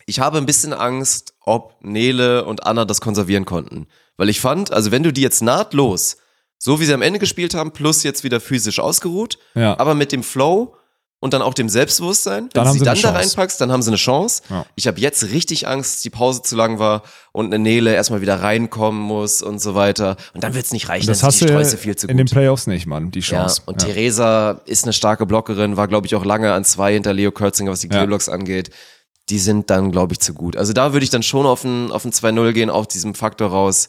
Ich habe ein bisschen Angst, ob Nele und Anna das konservieren konnten. Weil ich fand, also wenn du die jetzt nahtlos, so wie sie am Ende gespielt haben, plus jetzt wieder physisch ausgeruht, Ja. aber mit dem Flow und dann auch dem Selbstbewusstsein, wenn Dann du sie sie dann eine da Chance. reinpackst, dann haben sie eine Chance. Ja. Ich habe jetzt richtig Angst, dass die Pause zu lang war und eine Nele erstmal wieder reinkommen muss und so weiter. Und dann wird es nicht reichen, Das hast sind du die Sträuße viel zu in den gut. Playoffs nicht, Mann, die Ja, Chance. und Theresa ist eine starke Blockerin, war, glaube ich, auch lange an zwei hinter Leo Kürzinger, was die Ja. Angeht. Die sind dann, glaube ich, zu gut. Also da würde ich dann schon auf ein, auf ein 2-0 gehen, auf diesem Faktor raus.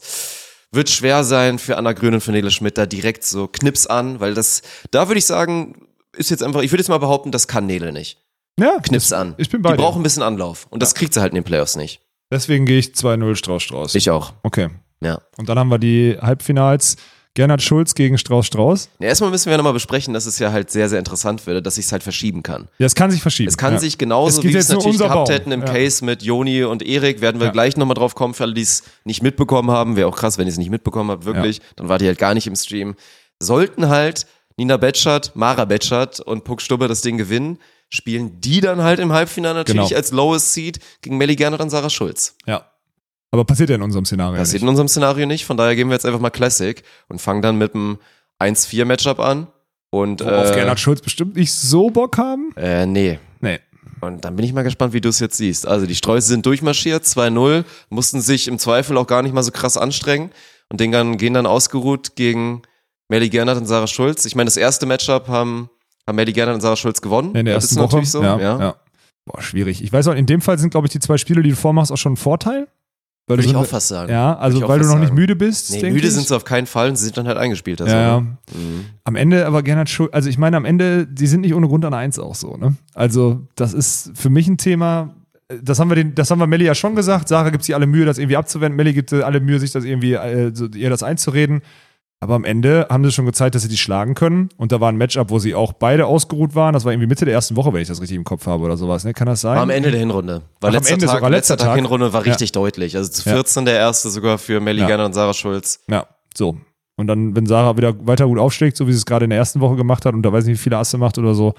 Wird schwer sein für Anna Grün und für Nele Schmidt da direkt so Knips an, weil das, da würde ich sagen, ist jetzt einfach, ich würde jetzt mal behaupten, das kann Nele nicht. ja, Knips an. Ich bin bei Die dir. brauchen ein bisschen Anlauf. Und das kriegt sie halt in den Playoffs nicht. Deswegen gehe ich 2-0 Strauß Strauß. Ich auch. Okay. Ja. Und dann haben wir die Halbfinals. Gernot Schulz gegen Strauß Strauß. ja erstmal müssen wir nochmal besprechen, dass es ja halt sehr, sehr interessant würde, dass sich es halt verschieben kann. Ja, es kann sich verschieben. Es kann ja. sich genauso, wie wir es natürlich gehabt Baum. hätten im Ja. Case mit Joni und Erik, werden wir Ja. gleich nochmal drauf kommen, für alle, die es nicht mitbekommen haben. Wäre auch krass, wenn ihr es nicht mitbekommen habt, wirklich. Dann war die halt gar nicht im Stream. Sollten halt Nina Betschert, Mara Betschert und Puck Stubbe das Ding gewinnen, spielen die dann halt im Halbfinale natürlich Genau. als Lowest Seed gegen Melly Gernot und Sarah Schulz. Ja. Aber passiert ja in unserem Szenario Passiert nicht. in unserem Szenario nicht, von daher gehen wir jetzt einfach mal Classic und fangen dann mit einem 1-4-Matchup an. Und, Worauf äh, Gernot Schulz bestimmt nicht so Bock haben. äh, nee, Nee. Und dann bin ich mal gespannt, wie du es jetzt siehst. Also die Sträuße sind durchmarschiert, 2-0, mussten sich im Zweifel auch gar nicht mal so krass anstrengen und den dann, gehen dann ausgeruht gegen Melly Gernert und Sarah Schulz. Ich meine, das erste Matchup haben, haben Melly Gernert und Sarah Schulz gewonnen. In der das ersten ist Woche. natürlich so. ja, ja. ja. Boah, schwierig. Ich weiß auch, in dem Fall sind, glaube ich, die zwei Spiele, die du vormachst, auch schon ein Vorteil. Weil Würde ich auch fast sagen. Ja, also weil du noch nicht sagen. müde bist. Nee, müde ich. sind sie auf keinen Fall und sie sind dann halt eingespielt. Also, Ja. Mhm. Am Ende aber Gernot Schulz, also ich meine, am Ende, die sind nicht ohne Grund an eins auch so, ne? Also, das ist für mich ein Thema. Das haben wir den, das haben wir Melli ja schon gesagt. Sarah gibt sich alle Mühe, das irgendwie abzuwenden. Melli gibt sich alle Mühe, sich das irgendwie, äh, ihr das einzureden. Aber am Ende haben sie schon gezeigt, dass sie die schlagen können. Und da war ein Matchup, wo sie auch beide ausgeruht waren. Das war irgendwie Mitte der ersten Woche, wenn ich das richtig im Kopf habe oder sowas. Ne? Kann das sein? War am Ende der Hinrunde. War Ach, am letzter Ende Tag, sogar, letzter letzter Tag Tag. Hinrunde war Ja. richtig deutlich. Also zu Ja. 14 der erste sogar für Melly Ja. Und Sarah Schulz. Ja, so. Und dann, wenn Sarah wieder weiter gut aufschlägt, so wie sie es gerade in der ersten Woche gemacht hat und da weiß nicht, wie viele Asse macht oder so,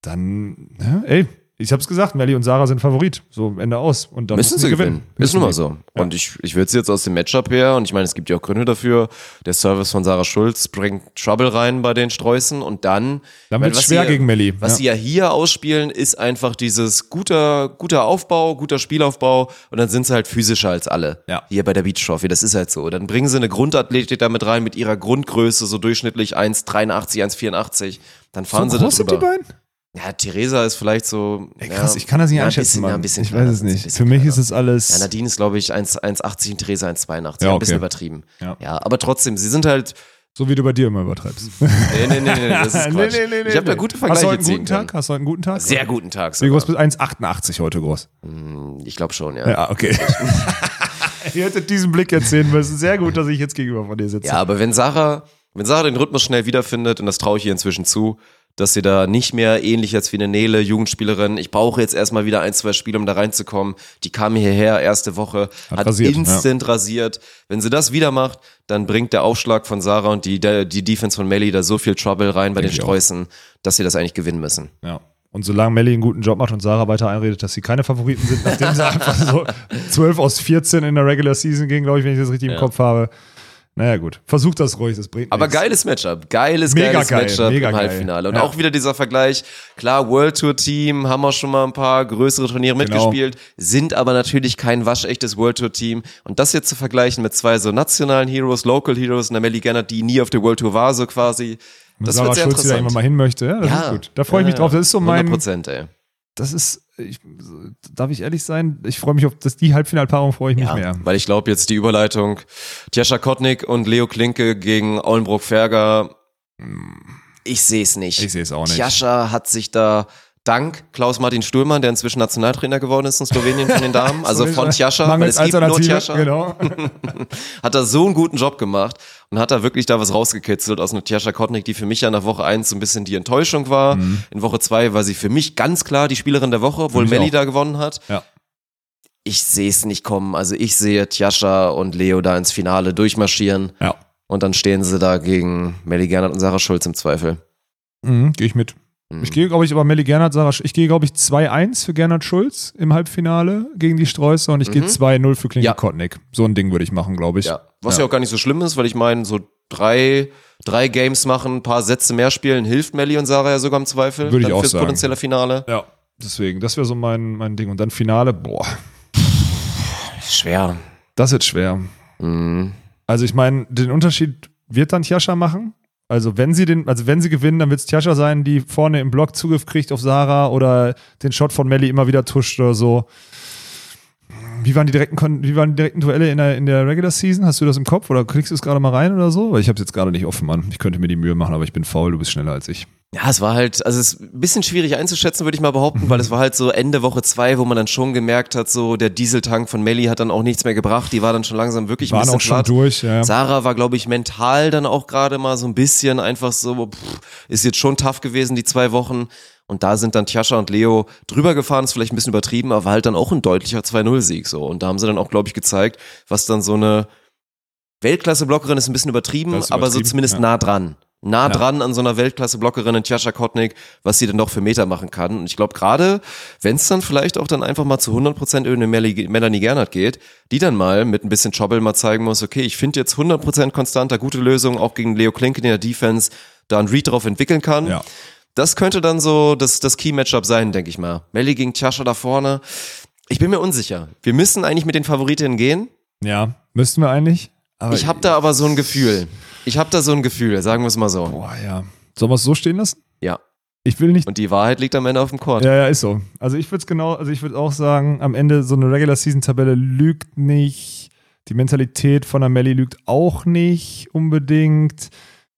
dann, ja, ey, ich hab's gesagt, Melli und Sarah sind Favorit. So, Ende aus. Und dann Müssen sie gewinnen. Ist Müssen nun mal so. Und ich, ich würde sie jetzt aus dem Matchup her, und ich meine, es gibt ja auch Gründe dafür, der Service von Sarah Schulz bringt Trouble rein bei den Streußen und dann. Dann was schwer sie- gegen Melli. Was Ja. sie ja hier ausspielen, ist einfach dieses guter, guter Aufbau, guter Spielaufbau und dann sind sie halt physischer als alle. Ja. Hier bei der Beach Trophy, das ist halt so. Dann bringen sie eine Grundathletik damit rein mit ihrer Grundgröße, so durchschnittlich 1,83, 1,84. Dann fahren So sie da groß sind drüber. die beiden? Ja, Theresa ist vielleicht so. Ey, krass, ja, ich kann das nicht ja, ein einschätzen, bisschen, Mann. Ja, ein bisschen ich kleiner weiß es ein nicht. Für mich kleiner. ist es alles. Ja, Nadine ist, glaube ich, 1 1,80 und Theresa 1,82. Ja, Ein okay. bisschen übertrieben. Ja. Ja. aber trotzdem, sie sind halt. so wie du bei dir immer übertreibst. [LAUGHS] Nee, nee, nee, nee, das ist [LAUGHS] Quatsch. ich habe da gute Hast du Vergleiche heute einen guten können. Tag? Hast du heute einen guten Tag? Sehr guten Tag. Wie groß sogar. bist du? 1,88 heute groß. Ich glaube schon, ja. Ja, okay. [LAUGHS] Ihr hättet diesen Blick jetzt sehen müssen. Sehr gut, dass ich jetzt gegenüber von dir sitze. Ja, aber wenn Sarah, wenn Sarah den Rhythmus schnell wiederfindet, und das traue ich ihr inzwischen zu, dass sie da nicht mehr ähnlich jetzt wie eine Nele, Jugendspielerin, ich brauche jetzt erstmal wieder ein, zwei Spiele, um da reinzukommen. Die kam hierher, erste Woche, Hat hat, rasiert, instant rasiert. Wenn sie das wieder macht, dann bringt der Aufschlag von Sarah und die, die Defense von Melly da so viel Trouble rein bei Denk den auch. Streußen, dass sie das eigentlich gewinnen müssen. Ja. Und solange Melli einen guten Job macht und Sarah weiter einredet, dass sie keine Favoriten sind, nachdem sie [LAUGHS] einfach so 12 aus 14 in der Regular Season gingen, glaube ich, wenn ich das richtig im Kopf habe. Naja, gut. Versucht das ruhig, das bringt Aber nichts. geiles Matchup, geiles, Mega geiles geil, Matchup mega im. Halbfinale. Und Ja. auch wieder dieser Vergleich, klar, World Tour Team, haben wir schon mal ein paar größere Turniere Genau. mitgespielt, sind aber natürlich kein waschechtes World Tour Team. Und das jetzt zu vergleichen mit zwei so nationalen Heroes, Local Heroes, einer Melly Gernert, die nie auf der World Tour war, so quasi, das Sarah wird sehr Schulz, die da interessant. immer mal hin möchte. Ja, das ist gut. Da freue ich mich drauf. Das ist so mein, 100 Prozent, ey. Das ist, ich, darf ich ehrlich sein? Ich freue mich auf das, die Halbfinalpaarung freue ich mich Ja, mehr. weil ich glaube jetzt die Überleitung Tjascha Kotnik und Leo Klinke gegen Aulenbrock-Ferger, ich sehe es nicht. Ich sehe es auch nicht. Tjascha hat sich da dank Klaus-Martin Sturmann, der inzwischen Nationaltrainer geworden ist in Slowenien von den Damen, [LAUGHS] also So von. Tjascha, weil es gibt nur Tjascha, Genau. [LAUGHS] hat er so einen guten Job gemacht und hat da wirklich da was rausgekitzelt aus einer Tjascha Kotnik, die für mich ja nach Woche eins so ein bisschen die Enttäuschung war. In Woche zwei war sie für mich ganz klar die Spielerin der Woche, obwohl Melli auch. da gewonnen hat. Ja. Ich sehe es nicht kommen. Also ich sehe Tjascha und Leo da ins Finale durchmarschieren Ja. und dann stehen sie da gegen Melli Gernert und Sarah Schulz im Zweifel. Mhm, gehe ich mit. Mhm. Ich gehe, glaube ich, aber Melli Gernert, Sarah, ich gehe, glaube ich, 2-1 für Gernot Schulz im Halbfinale gegen die Streuße und ich gehe 2-0 für Klinke Mhm. Ja. Kotnik. So ein Ding würde ich machen, glaube ich. Ja. Was ja. auch gar nicht so schlimm ist, weil ich meine, so drei, drei Games machen, ein paar Sätze mehr spielen, hilft Melli und Sarah ja sogar im Zweifel. Würde ich auch fürs sagen. potenzielle Finale. Ja. Deswegen, das wäre so mein, mein Ding. Und dann Finale, boah, Schwer. das wird schwer. Mhm. Also ich meine, den Unterschied wird dann Tjascha machen. Also wenn sie den, also wenn sie gewinnen, dann wird es Tjascha sein, die vorne im Block Zugriff kriegt auf Sarah oder den Shot von Melli immer wieder tuscht oder so. Wie waren die direkten, wie waren die direkten Duelle in der, in der Regular Season? Hast du das im Kopf oder kriegst du es gerade mal rein oder so? Weil ich habe es jetzt gerade nicht offen, Mann. Ich könnte mir die Mühe machen, aber ich bin faul, du bist schneller als ich. Ja, es war halt, also es ist ein bisschen schwierig einzuschätzen, würde ich mal behaupten, weil es war halt so Ende Woche zwei, wo man dann schon gemerkt hat, so der Dieseltank von Melli hat dann auch nichts mehr gebracht. Die war dann schon langsam wirklich ein Waren bisschen auch schon platt. durch, ja. Sarah war, glaube ich, mental dann auch gerade mal so ein bisschen einfach so, pff, ist jetzt schon tough gewesen, die zwei Wochen. Und da sind dann Tjascha und Leo drüber gefahren, ist vielleicht ein bisschen übertrieben, aber war halt dann auch ein deutlicher 2-0-Sieg so. Und da haben sie dann auch, glaube ich, gezeigt, was dann so eine Weltklasse-Blockerin ist ein bisschen übertrieben, ist aber so übertrieben, zumindest ja. nah dran. Nah Ja. dran an so einer Weltklasse-Blockerin in Tjascha Kotnik, was sie dann doch für Meter machen kann. Und ich glaube gerade, wenn es dann vielleicht auch dann einfach mal zu 100% über eine Mel- Melanie Gernert geht, die dann mal mit ein bisschen Trouble mal zeigen muss, okay, ich finde jetzt 100% konstanter, gute Lösung, auch gegen Leo Klinken in der Defense, da einen Read drauf entwickeln kann. Ja. Das könnte dann so das, das Key-Matchup sein, denke ich mal. Melli gegen Tjascha da vorne. Ich bin mir unsicher. Wir müssen eigentlich mit den Favoritinnen gehen. Ja, müssten wir eigentlich. Aber Ich habe da aber so ein Gefühl. Ich habe da so ein Gefühl, sagen wir es mal so. Boah, ja. Sollen wir es so stehen lassen? Ja. Ich will nicht Und die Wahrheit liegt am Ende auf dem Court. Ja, ja, ist so. Also ich würde es genau, also ich würde auch sagen, am Ende so eine Regular Season Tabelle lügt nicht. Die Mentalität von Amelie lügt auch nicht unbedingt.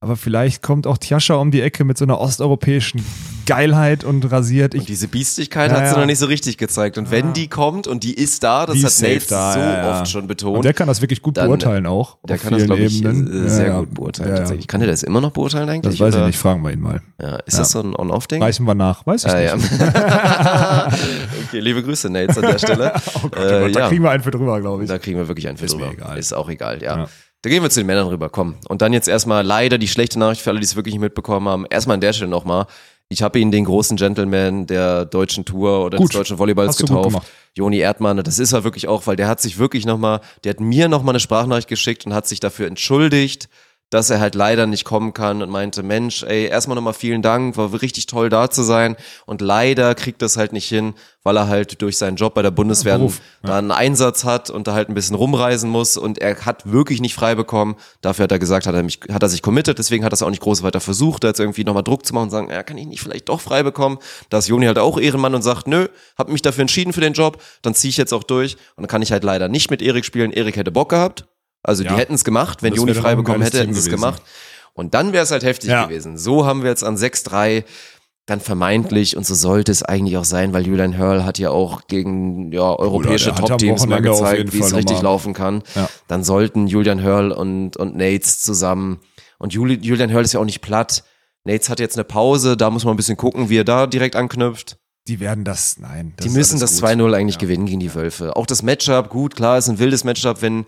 Aber vielleicht kommt auch Tjascha um die Ecke mit so einer osteuropäischen Geilheit und rasiert. Ich, Und diese Biestigkeit Ja, hat sie ja. noch nicht so richtig gezeigt. Und wenn die kommt und die ist da, das Die hat Nate da, so ja, ja. oft schon betont. und der kann das wirklich gut Dann- beurteilen auch. Der kann das, glaube ich, Ebenen. äh, sehr Ja, ja. gut beurteilen. Ja, ja. Tatsächlich. Kann der das immer noch beurteilen eigentlich? Das weiß oder? ich nicht, fragen wir ihn mal. Ja, ist Ja. das so ein On-Off-Ding? Reichen wir nach, weiß ich Ah, ja. nicht. [LAUGHS] okay, liebe Grüße, Nate, an der [LAUGHS] Stelle. Oh Gott, Äh, oh Gott, da ja. kriegen wir einen für drüber, glaube ich. Da kriegen wir wirklich einen für Ist mir drüber. egal. Ist auch egal, ja. Da gehen wir zu den Männern rüber, komm. Und dann jetzt erstmal leider die schlechte Nachricht für alle, die es wirklich nicht mitbekommen haben. Erstmal an der Stelle nochmal. Ich habe ihn den großen Gentleman der deutschen Tour oder Gut. des deutschen Volleyballs getauft. Joni Erdmann, das ist er wirklich auch, weil der hat sich wirklich nochmal, der hat mir nochmal eine Sprachnachricht geschickt und hat sich dafür entschuldigt, dass er halt leider nicht kommen kann und meinte, Mensch, ey, erstmal nochmal vielen Dank, war richtig toll da zu sein. Und leider kriegt das halt nicht hin, weil er halt durch seinen Job bei der Bundeswehr Beruf, da einen Einsatz hat und da halt ein bisschen rumreisen muss. Und er hat wirklich nicht frei bekommen. Dafür hat er gesagt, hat er, mich, hat er sich committed, deswegen hat er es auch nicht groß weiter versucht, da jetzt irgendwie nochmal Druck zu machen und sagen, ja, kann ich nicht vielleicht doch frei bekommen. Da ist Joni halt auch Ehrenmann und sagt, nö, hab mich dafür entschieden für den Job, dann ziehe ich jetzt auch durch. Und dann kann ich halt leider nicht mit Erik spielen. Erik hätte Bock gehabt, also Ja. die hätten es gemacht, wenn Joni frei bekommen hätte, hätten sie es gemacht. Und dann wäre es halt heftig Ja. gewesen. So haben wir jetzt an 6-3 dann vermeintlich, und so sollte es eigentlich auch sein, weil Julian Hurl hat ja auch gegen ja, europäische Top-Teams mal gezeigt, wie es richtig nochmal- laufen kann. Ja. Dann sollten Julian Hurl und, und Nates zusammen, und Juli, Julian Hurl ist ja auch nicht platt. Nates hat jetzt eine Pause, da muss man ein bisschen gucken, wie er da direkt anknüpft. Die werden das, nein. Das Die müssen das gut. 2-0 eigentlich Ja. gewinnen gegen die Wölfe. Auch das Matchup, gut, klar, ist ein wildes Matchup, wenn,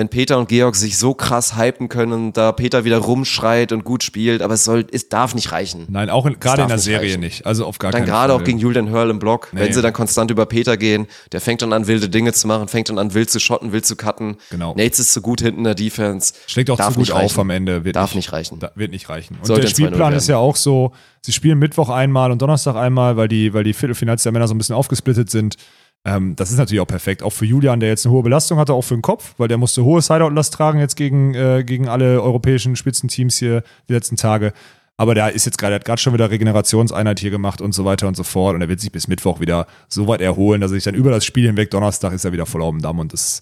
wenn Peter und Georg sich so krass hypen können da Peter wieder rumschreit und gut spielt, aber es soll, es darf nicht reichen. Nein, auch gerade in der nicht Serie reichen. nicht. Also auf gar Dann keinen gerade Fall. auch gegen Julian Hurl im Block, wenn Nee. sie dann konstant über Peter gehen, der fängt dann an, wilde Dinge zu machen, fängt dann an, wild zu schotten, wild zu cutten. Genau. Nates ist zu gut hinten in der Defense. Schlägt auch Darf zu gut nicht auf reichen. am Ende. Wird Darf nicht reichen. Da, wird nicht reichen. Und Sollte der ein 2-0 Spielplan ist ja auch so, sie spielen Mittwoch einmal und Donnerstag einmal, weil die, weil die Viertelfinals der Männer so ein bisschen aufgesplittet sind. Ähm, das ist natürlich auch perfekt. Auch für Julian, der jetzt eine hohe Belastung hatte, auch für den Kopf, weil der musste hohe Sideout-Last tragen jetzt gegen, äh, gegen alle europäischen Spitzenteams hier die letzten Tage. Aber der ist jetzt gerade, der hat gerade schon wieder Regenerationseinheit hier gemacht und so weiter und so fort. Und er wird sich bis Mittwoch wieder so weit erholen, dass er sich dann über das Spiel hinweg, Donnerstag ist er wieder voll auf dem Damm und das,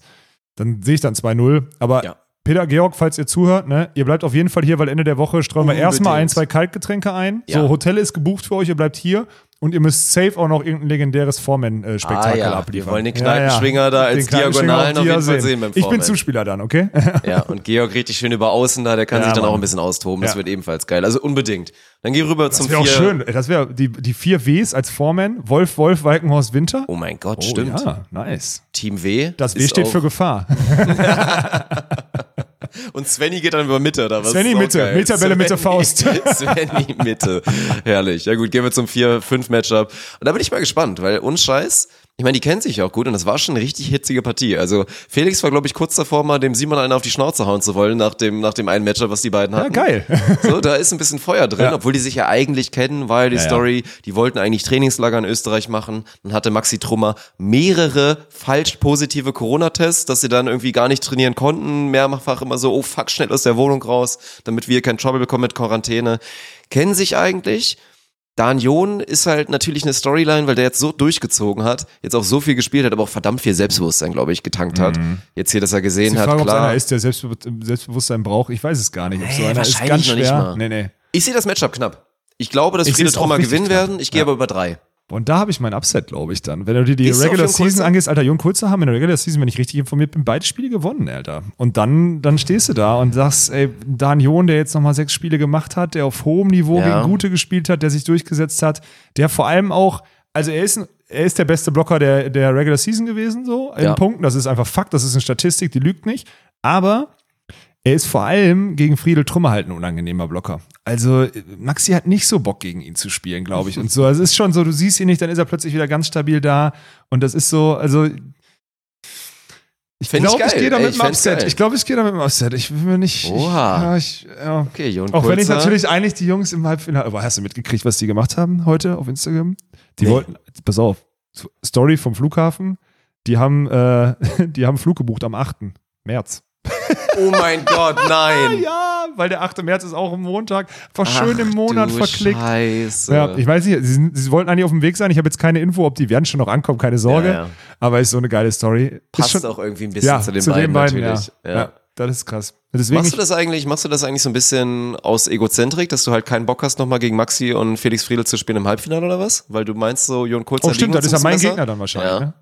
dann sehe ich dann 2-0. Aber Ja. Peter, Georg, falls ihr zuhört, ne, ihr bleibt auf jeden Fall hier, weil Ende der Woche streuen wir erstmal ein, zwei Kaltgetränke ein. Ja. So, Hotel ist gebucht für euch, ihr bleibt hier. Und ihr müsst safe auch noch irgendein legendäres Foreman-Spektakel Ah ja, abliefern. wir wollen den Kneipenschwinger da als Den Kneipenschwinger Diagonalen auf jeden Fall sehen beim Ich bin. Zuspieler dann, okay? [LAUGHS] Ja, und Georg richtig schön über außen da, der kann Ja, sich dann Mann. auch ein bisschen austoben. Das Ja. wird ebenfalls geil. Also unbedingt. Dann geh rüber zum Das wäre auch vier. schön. Das wäre die, die vier Ws als Foreman. Wolf, Wolf, Walkenhorst, Winter. Oh mein Gott, Oh, stimmt. Ja, nice. Team W. Das W steht für Gefahr. [LAUGHS] [LAUGHS] Und Svenny geht dann über Mitte, oder was? Svenny Mitte, geil. Meterbälle Mitte, Faust. [LAUGHS] Svenny Mitte. Herrlich. Ja gut, gehen wir zum 4-5-Matchup. Und da bin ich mal gespannt, weil uns Scheiß, ich meine, die kennen sich auch gut und das war schon eine richtig hitzige Partie. Also Felix war, glaube ich, kurz davor, mal dem Simon einen auf die Schnauze hauen zu wollen, nach dem, nach dem einen Matchup, was die beiden Ja, hatten. geil. [LAUGHS] So, da ist ein bisschen Feuer drin, Ja. obwohl die sich ja eigentlich kennen, ja die Ja, ja. Story, die wollten eigentlich Trainingslager in Österreich machen. Dann hatte Maxi Trummer mehrere falsch positive Corona-Tests, dass sie dann irgendwie gar nicht trainieren konnten. Mehrfach immer so, oh fuck, schnell aus der Wohnung raus, damit wir kein Trouble bekommen mit Quarantäne. Kennen sich eigentlich. Dan John ist halt natürlich eine Storyline, weil der jetzt so durchgezogen hat, jetzt auch so viel gespielt hat, aber auch verdammt viel Selbstbewusstsein, glaube ich, getankt hat. Jetzt hier, dass er gesehen Mhm. Die hat, Frage, ob es klar. einer ist, der Selbstbe Selbstbewusstsein braucht, ich weiß es gar nicht. Ob so einer ist wahrscheinlich ganz noch nicht schwer. mal. Nee, nee. Ich sehe das Matchup knapp. Ich glaube, dass Ich Trummer richtig gewinnen knapp. werden. Ich gehe Ja. aber über drei. Und da habe ich mein Upset, glaube ich, dann. Wenn du dir die Gehst Regular? Season angehst, Alter, Jon Kulzer haben in der Regular Season, wenn ich richtig informiert bin, beide Spiele gewonnen, Alter. Und dann, dann stehst du da und sagst, ey, Dan Jon, der jetzt nochmal sechs Spiele gemacht hat, der auf hohem Niveau Ja. gegen Gute gespielt hat, der sich durchgesetzt hat, der vor allem auch, also er ist, ein- er ist der beste Blocker der, der Regular Season gewesen, so, in Ja. Punkten. Das ist einfach Fakt, das ist eine Statistik, die lügt nicht. Aber er ist vor allem gegen Friedel Trummer halt ein unangenehmer Blocker. Also äh, Maxi hat nicht so Bock gegen ihn zu spielen, glaube ich. Und so, also es ist schon so, du siehst ihn nicht, dann ist er plötzlich wieder ganz stabil da. Und das ist so, also ich glaube, ich, gehe da Ey, mit ich dem fänd's Upset. Ich glaube, ich gehe da mit dem Upset. Ich will mir nicht. Oha. Ja, ich, ja. Okay, Jon Auch wenn ich natürlich eigentlich die Jungs im Halbfinale. Aber hast du mitgekriegt, was die gemacht haben heute auf Instagram? Die Nee. wollten, pass auf, Story vom Flughafen. Die haben, äh, [LAUGHS] die haben Flug gebucht am 8. März. Oh mein Gott, [LAUGHS] nein. Ja, weil der 8. März ist auch ein Montag. War schön im Ach Monat verklickt. Scheiße. Ja, ich weiß nicht, sie, sind, sie wollten eigentlich auf dem Weg sein. Ich habe jetzt keine Info, ob die werden schon noch ankommen, keine Sorge. Ja, ja. Aber ist so eine geile Story. Passt schon, auch irgendwie ein bisschen ja, zu den beiden, natürlich. ja. Ja. ja. das ist krass. Deswegen Machst du das eigentlich, machst du das eigentlich so ein bisschen aus Egozentrik, dass du halt keinen Bock hast, nochmal gegen Maxi und Felix Friedel zu spielen im Halbfinale oder was? Weil du meinst so, Jon Kurzer oh, stimmt, das ist ja mein besser? Gegner dann wahrscheinlich. Ne?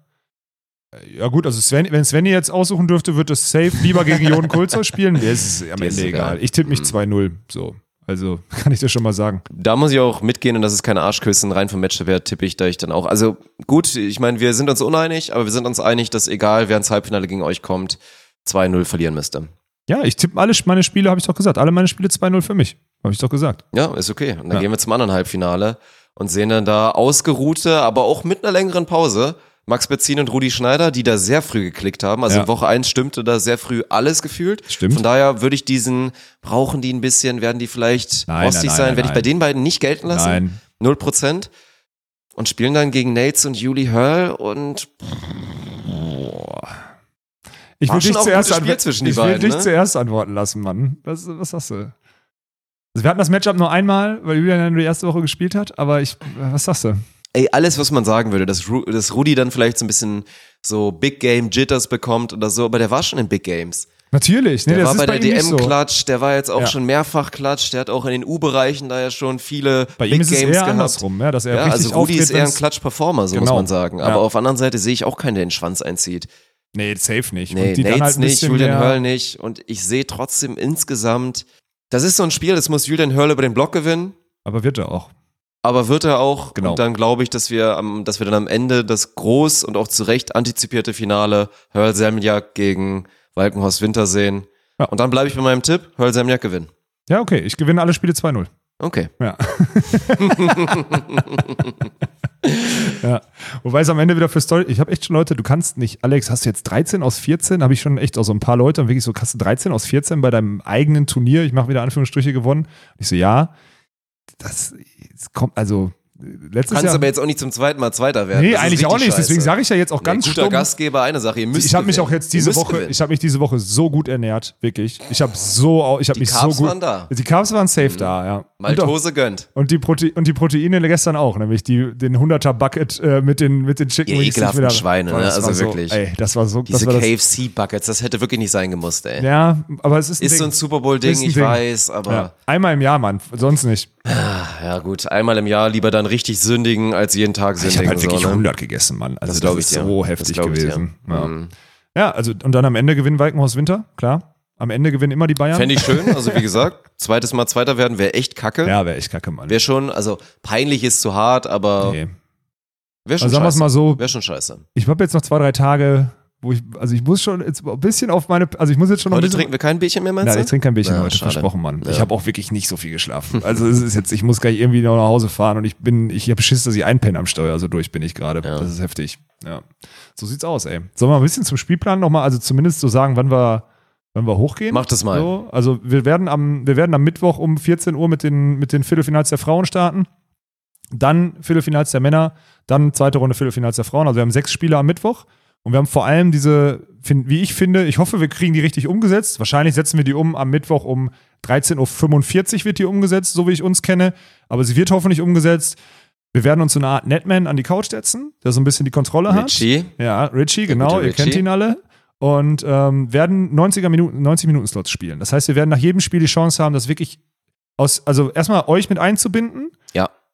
Ja gut, also Sven, wenn Svenny jetzt aussuchen dürfte, wird es safe lieber gegen Jon [LAUGHS] Kulzer spielen. Mir ist es am Ende egal. egal. Ich tippe Mhm. mich 2-0. So. Also [LAUGHS] kann ich dir schon mal sagen. Da muss ich auch mitgehen und das ist keine Arschküssen, rein vom Matchwert tippe ich da ich dann auch. Also gut, ich meine, wir sind uns uneinig, aber wir sind uns einig, dass egal, wer ins Halbfinale gegen euch kommt, 2-0 verlieren müsste. Ja, ich tippe alle meine Spiele, habe ich doch gesagt. Alle meine Spiele 2-0 für mich. Habe ich doch gesagt. Ja, ist okay. Und dann Ja. gehen wir zum anderen Halbfinale und sehen dann da ausgeruhte, aber auch mit einer längeren Pause Max Betzin und Rudi Schneider, die da sehr früh geklickt haben. Also Ja. in Woche 1 stimmte da sehr früh alles gefühlt. Stimmt. Von daher würde ich diesen, brauchen die ein bisschen, werden die vielleicht Nein, rostig nein, nein, sein, werde ich bei den beiden nicht gelten lassen. Nein. Null Prozent. Und spielen dann gegen Nates und Julie Hurl und Ich will dich zuerst, die ich will beiden, dich ne? zuerst antworten lassen, Mann. Was, was sagst du? Also wir hatten das Matchup nur einmal, weil Julian nur die erste Woche gespielt hat, aber ich, was sagst du? Ey, alles, was man sagen würde, dass, Ru dass Rudi dann vielleicht so ein bisschen so Big Game Jitters bekommt oder so, aber der war schon in Big Games. Natürlich, nee, Der war bei der ihm nicht so. Der war jetzt auch Ja. schon mehrfach Klatsch, der hat auch in den U-Bereichen da ja schon viele Bei Big ihm ist es Games eher gehabt. andersrum, ja, dass er Ja, richtig also Rudi ist eher ein Klatsch-Performer, so muss Genau. man sagen. Aber Ja. auf der anderen Seite sehe ich auch keinen, der den Schwanz einzieht. Nee, safe nicht. Nee, Und die dann Nates halt ein nicht, Julian Hurl nicht. Und ich sehe trotzdem insgesamt, das ist so ein Spiel, das muss Julian Hurl über den Block gewinnen. Aber wird er auch. Aber wird er auch. Genau. Und dann glaube ich, dass wir, am, dass wir dann am Ende das groß und auch zu Recht antizipierte Finale Hurl Semjak gegen Walkenhorst Winter sehen. Ja. Und dann bleibe ich bei meinem Tipp, Hurl Semjak gewinnen. Ja, okay, ich gewinne alle Spiele 2-0. Okay. Ja. [LAUGHS] ja. Wobei es am Ende wieder für Story. Ich habe echt schon Leute, du kannst nicht, Alex, hast du jetzt 13 aus 14? Habe ich schon echt auch so ein paar Leute und wirklich so, hast du 13 aus 14 bei deinem eigenen Turnier? Ich mache wieder Anführungsstriche gewonnen. Ich so, ja. Das, das kommt, also letztes Kannst Jahr. aber jetzt auch nicht zum zweiten Mal Zweiter werden. nee, Das eigentlich auch nicht. Deswegen scheiße. sage ich ja jetzt auch ganz nee, guter stumm. Gastgeber, eine Sache. Ihr müsst Ich habe mich auch jetzt diese Woche, gewinnen. ich habe mich diese Woche so gut ernährt, wirklich. Ich habe so, ich habe Die mich Carbs so gut. waren da. Mhm. Die Carbs waren safe da, ja. Und auch- Maltose gönnt. Und die, Prote und die Proteine gestern auch, nämlich die, den 100er Bucket äh, mit den, mit den Chicken Ihr Wings. ekelhaften Schweine, ne? Also so, wirklich. Ey, das war so, Diese das war das, KFC-Buckets, das hätte wirklich nicht sein gemusst, ey. Ja, aber es ist ein Ist Ding. so ein Super Bowl-Ding, Ist ein ich Ding. weiß, aber. Einmal im Jahr, Mann, sonst nicht. ja gut, einmal im Jahr lieber dann richtig sündigen, als jeden Tag Ich habe sündigen. halt wirklich so, ne? 100 gegessen, Mann. Also Das das, ich ist dir. so Das heftig glaub ich gewesen. Ja. Mhm. ja, also und dann am Ende gewinnen Walkenhaus Winter, klar. Am Ende gewinnen immer die Bayern. Fände ich schön, [LAUGHS] also wie gesagt, zweites Mal Zweiter werden wäre echt kacke. ja, wäre echt kacke, Mann. Wäre schon, also peinlich ist zu hart, aber Nee. wäre schon Also sagen scheiße. mal so, Wäre schon scheiße. ich habe jetzt noch zwei, drei Tage, wo ich, also ich muss schon jetzt ein bisschen auf meine, also ich muss jetzt schon noch Heute trinken wir kein Bierchen mehr, meinst Nein, du? ich trinke kein Bierchen Ja, heute, schade. versprochen, Mann. Ich Ja. habe auch wirklich nicht so viel geschlafen. Also es ist jetzt, ich muss gleich irgendwie noch nach Hause fahren und ich bin, ich habe Schiss, dass ich einpenne am Steuer, so durch bin ich gerade. Ja. Das ist heftig. Ja. So sieht's aus, ey. Sollen wir ein bisschen zum Spielplan nochmal, also zumindest so sagen, wann wir, wann wir hochgehen? Mach das mal. So, also wir werden am, wir werden am Mittwoch um 14 Uhr mit den, mit den Viertelfinals der Frauen starten. Dann Viertelfinals der Männer, dann zweite Runde Viertelfinals der Frauen. Also wir haben sechs Spiele am Mittwoch. Und wir haben vor allem diese, wie ich finde, ich hoffe, wir kriegen die richtig umgesetzt. Wahrscheinlich setzen wir die um am Mittwoch um 13.45 Uhr wird die umgesetzt, so wie ich uns kenne. Aber sie wird hoffentlich umgesetzt. Wir werden uns so eine Art Netman an die Couch setzen, der so ein bisschen die Kontrolle hat. Richie. Ja, Richie, genau, ihr kennt ihn alle. Und ähm, werden 90er Minuten, 90 Minuten Slots spielen. Das heißt, wir werden nach jedem Spiel die Chance haben, das wirklich aus, also erstmal euch mit einzubinden.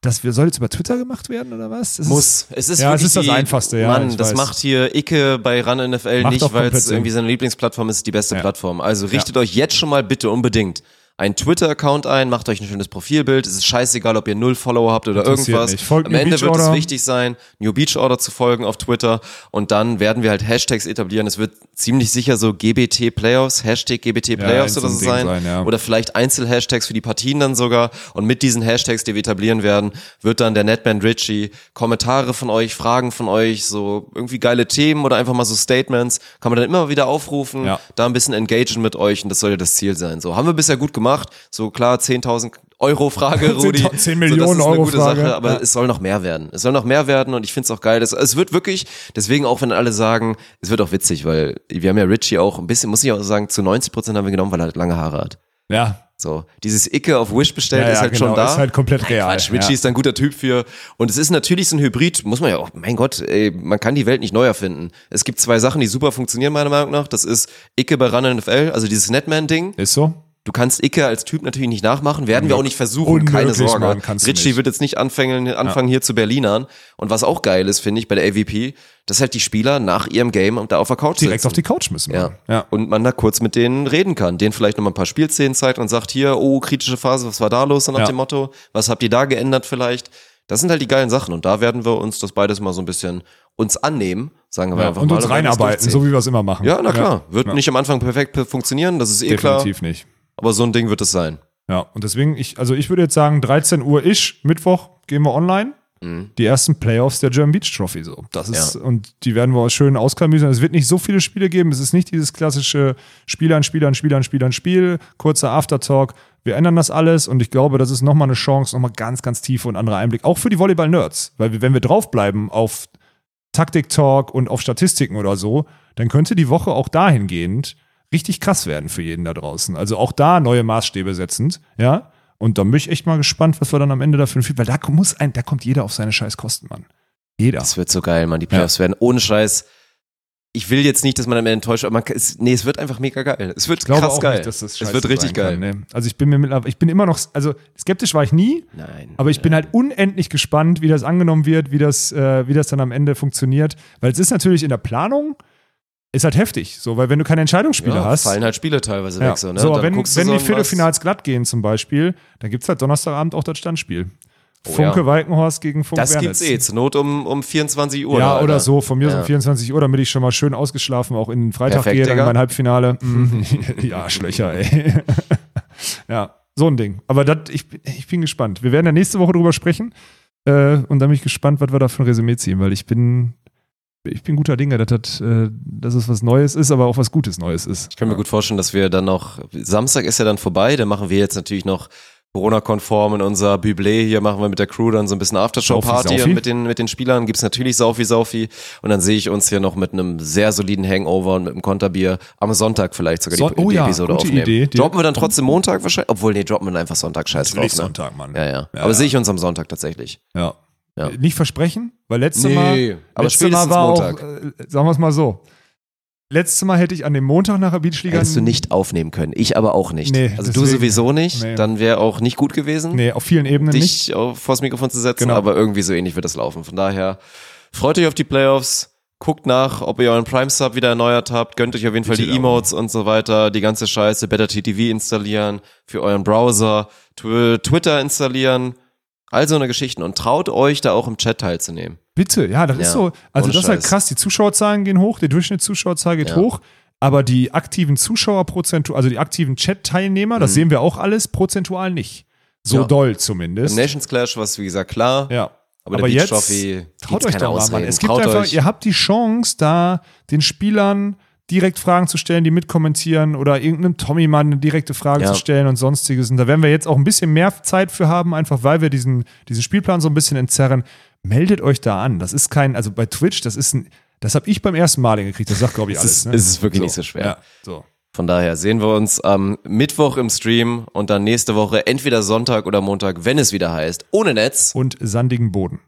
Ja. Das wir, soll jetzt über Twitter gemacht werden oder was? Das Muss. Es ist Ja, es ist das die, Einfachste, ja, Mann, das weiß. macht hier Icke bei Run NFL Macht nicht, weil es irgendwie seine Lieblingsplattform ist, die beste Ja. Plattform. Also richtet euch jetzt schon mal bitte unbedingt einen Twitter-Account ein, macht euch ein schönes Profilbild. Es ist scheißegal, ob ihr null Follower habt oder irgendwas. Am New Ende Beach wird es Order. wichtig sein, New Beach Order zu folgen auf Twitter und dann werden wir halt Hashtags etablieren. Es wird ziemlich sicher so GBT Playoffs, Hashtag GBT Playoffs so oder so sein. sein, ja. Oder vielleicht Einzelhashtags für die Partien dann sogar. Und mit diesen Hashtags, die wir etablieren werden, wird dann der Netman Richie Kommentare von euch, Fragen von euch, so irgendwie geile Themen oder einfach mal so Statements, kann man dann immer wieder aufrufen, Ja. da ein bisschen engagen mit euch und das soll ja das Ziel sein. So haben wir bisher gut gemacht. Gemacht. So klar, 10.000 Euro Frage, [LAUGHS] Rudi. 10 so, das Millionen ist eine Euro gute Frage. Sache, aber Ja. es soll noch mehr werden. Es soll noch mehr werden und ich find's auch geil. Das, es wird wirklich, deswegen auch wenn alle sagen, es wird auch witzig, weil wir haben ja Richie auch ein bisschen, muss ich auch sagen, zu 90 Prozent haben wir genommen, weil er halt lange Haare hat. Ja, So, dieses Icke auf Wish bestellt Ja, ist ja, halt genau, schon da. ist halt komplett real, Quatsch, Richie ja. ist ein guter Typ für. Und es ist natürlich so ein Hybrid, muss man ja auch, mein Gott, ey, man kann die Welt nicht neu erfinden. Es gibt zwei Sachen, die super funktionieren, meiner Meinung nach. Das ist Icke bei Run NFL, also dieses Netman-Ding. ist so. Du kannst Icke als Typ natürlich nicht nachmachen, werden wir auch nicht versuchen, keine Sorge. Mann, Richie wird jetzt nicht anfangen, anfangen hier zu Berlinern. Und was auch geil ist, finde ich, bei der AVP, dass halt die Spieler nach ihrem Game da auf der Couch Direkt sitzen. auf die Couch müssen. Ja. Mann. ja. Und man da kurz mit denen reden kann. Denen vielleicht noch mal ein paar Spielszenen zeigt und sagt, hier, oh, kritische Phase, was war da los? So nach Ja. dem Motto, was habt ihr da geändert vielleicht? Das sind halt die geilen Sachen. Und da werden wir uns das beides mal so ein bisschen uns annehmen, sagen wir Ja, einfach und mal. uns werden das reinarbeiten, so wie wir es immer machen. Ja, na klar. Wird Ja. nicht am Anfang perfekt funktionieren, das ist eh klar. Definitiv nicht. Aber so ein Ding wird es sein. Ja, und deswegen, ich, also ich würde jetzt sagen, 13 Uhr ich, Mittwoch gehen wir online. Die ersten Playoffs der German Beach Trophy so. Das ist, Ja. und die werden wir schön ausklamüsern. Es wird nicht so viele Spiele geben. Es ist nicht dieses klassische Spiel an Spiel an Spiel an Spiel an Spiel, kurzer Aftertalk. Wir ändern das alles und ich glaube, das ist nochmal eine Chance, nochmal ganz, ganz tiefe und andere Einblick. Auch für die Volleyball-Nerds. Weil wenn wir draufbleiben auf Taktik-Talk und auf Statistiken oder so, dann könnte die Woche auch dahingehend richtig krass werden für jeden da draußen. Also auch da neue Maßstäbe setzend, ja. Und da bin ich echt mal gespannt, was wir dann am Ende dafür ein weil da muss ein, da kommt jeder auf seine scheiß Kosten, Mann. Jeder. Das wird so geil, Mann. Die Playoffs werden ohne Scheiß. Ich will jetzt nicht, dass man am Ende enttäuscht, aber man, kann- es, nee, es wird einfach mega geil. Es wird ich glaube krass auch geil. nicht, dass das es wird richtig geil. Kann, nee. Also ich bin mir mittlerweile, ich bin immer noch, also skeptisch war ich nie, Nein. aber ich bin halt unendlich gespannt, wie das angenommen wird, wie das, äh, wie das dann am Ende funktioniert. Weil es ist natürlich in der Planung, ist halt heftig, so, weil wenn du keine Entscheidungsspiele ja, hast, fallen halt Spiele teilweise Ja. weg. So, ne? So, wenn, wenn so die Viertelfinals glatt gehen zum Beispiel, dann gibt es halt Donnerstagabend auch das Standspiel. Oh, Funke ja. Walkenhorst gegen Funke Das gibt's eh. Zur Not um, um 24 Uhr. Ja, Alter. oder so, von mir so Ja. um 24 Uhr, damit ich schon mal schön ausgeschlafen auch in den Freitag Perfekt, gehe, dann in Digga. mein Halbfinale. [LAUGHS] Mm, [LAUGHS] ja, Schlöcher, ey. [LAUGHS] ja, so ein Ding. Aber das, ich, bin- ich bin gespannt. Wir werden ja nächste Woche drüber sprechen. Äh, und dann bin ich gespannt, was wir da für ein Resümee ziehen, weil ich bin, ich bin guter Dinge, dass, das, äh, dass es was Neues ist, aber auch was Gutes Neues ist. Ich kann mir gut vorstellen, dass wir dann noch, Samstag ist ja dann vorbei, dann machen wir jetzt natürlich noch Corona-konform in unser Büblé hier, machen wir mit der Crew dann so ein bisschen Aftershow-Party mit den, mit den Spielern gibt's natürlich Saufi Saufi und dann sehe ich uns hier noch mit einem sehr soliden Hangover und mit einem Konterbier am Sonntag vielleicht sogar die, Son- oh die ja, Episode gute aufnehmen. Idee. Droppen wir dann trotzdem Montag wahrscheinlich? Obwohl, nee, droppen wir dann einfach Sonntag, scheiß drauf. Ne? Sonntag, Mann. Ja, ja. Ja, Aber ja. sehe ich uns am Sonntag tatsächlich. Ja. Ja. Nicht versprechen, weil letzte Nee, Mal, aber letzte Mal spätestens war Montag. auch, äh, sagen wir es mal so. Letztes Mal hätte ich an dem Montag nach der Beachliga. Hättest du nicht aufnehmen können. Ich aber auch nicht. Nee, also du deswegen- sowieso nicht. Nee. Dann wäre auch nicht gut gewesen. Nee, auf vielen Ebenen nicht. dich auf, vors Mikrofon zu setzen, Genau. aber irgendwie so ähnlich wird das laufen. Von daher freut euch auf die Playoffs. Guckt nach, ob ihr euren Prime Sub wieder erneuert habt. Gönnt euch auf jeden Fall die Emotes und so weiter. Die ganze Scheiße. Better TTV installieren für euren Browser. Tw Twitter installieren. All so eine Geschichten. Und traut euch da auch im Chat teilzunehmen. Bitte, ja, das Ja, ist so. Also das ist halt Scheiß. krass. Die Zuschauerzahlen gehen hoch, die Durchschnittszuschauerzahl geht Ja. hoch. Aber die aktiven Zuschauer prozentual, also die aktiven Chat-Teilnehmer, das sehen wir auch alles, prozentual nicht. So Mhm. Ja. doll Im zumindest. Nations Clash war es, wie gesagt, klar. Ja. Aber, Aber der jetzt Traut euch doch mal, Mann. Es gibt Traut einfach, euch. ihr habt die Chance, da den Spielern direkt Fragen zu stellen, die mitkommentieren oder irgendeinem Tommy mal eine direkte Frage Ja. zu stellen und sonstiges. Und da werden wir jetzt auch ein bisschen mehr Zeit für haben, einfach weil wir diesen, diesen Spielplan so ein bisschen entzerren. Meldet euch da an. Das ist kein, also bei Twitch, das ist ein, das habe ich beim ersten Mal hingekriegt. Das sagt, glaube ich, Es alles. ist- ne? es ist wirklich nicht so schwer. Ja, so. Von daher sehen wir uns am Mittwoch im Stream und dann nächste Woche entweder Sonntag oder Montag, wenn es wieder heißt, ohne Netz. Und sandigen Boden.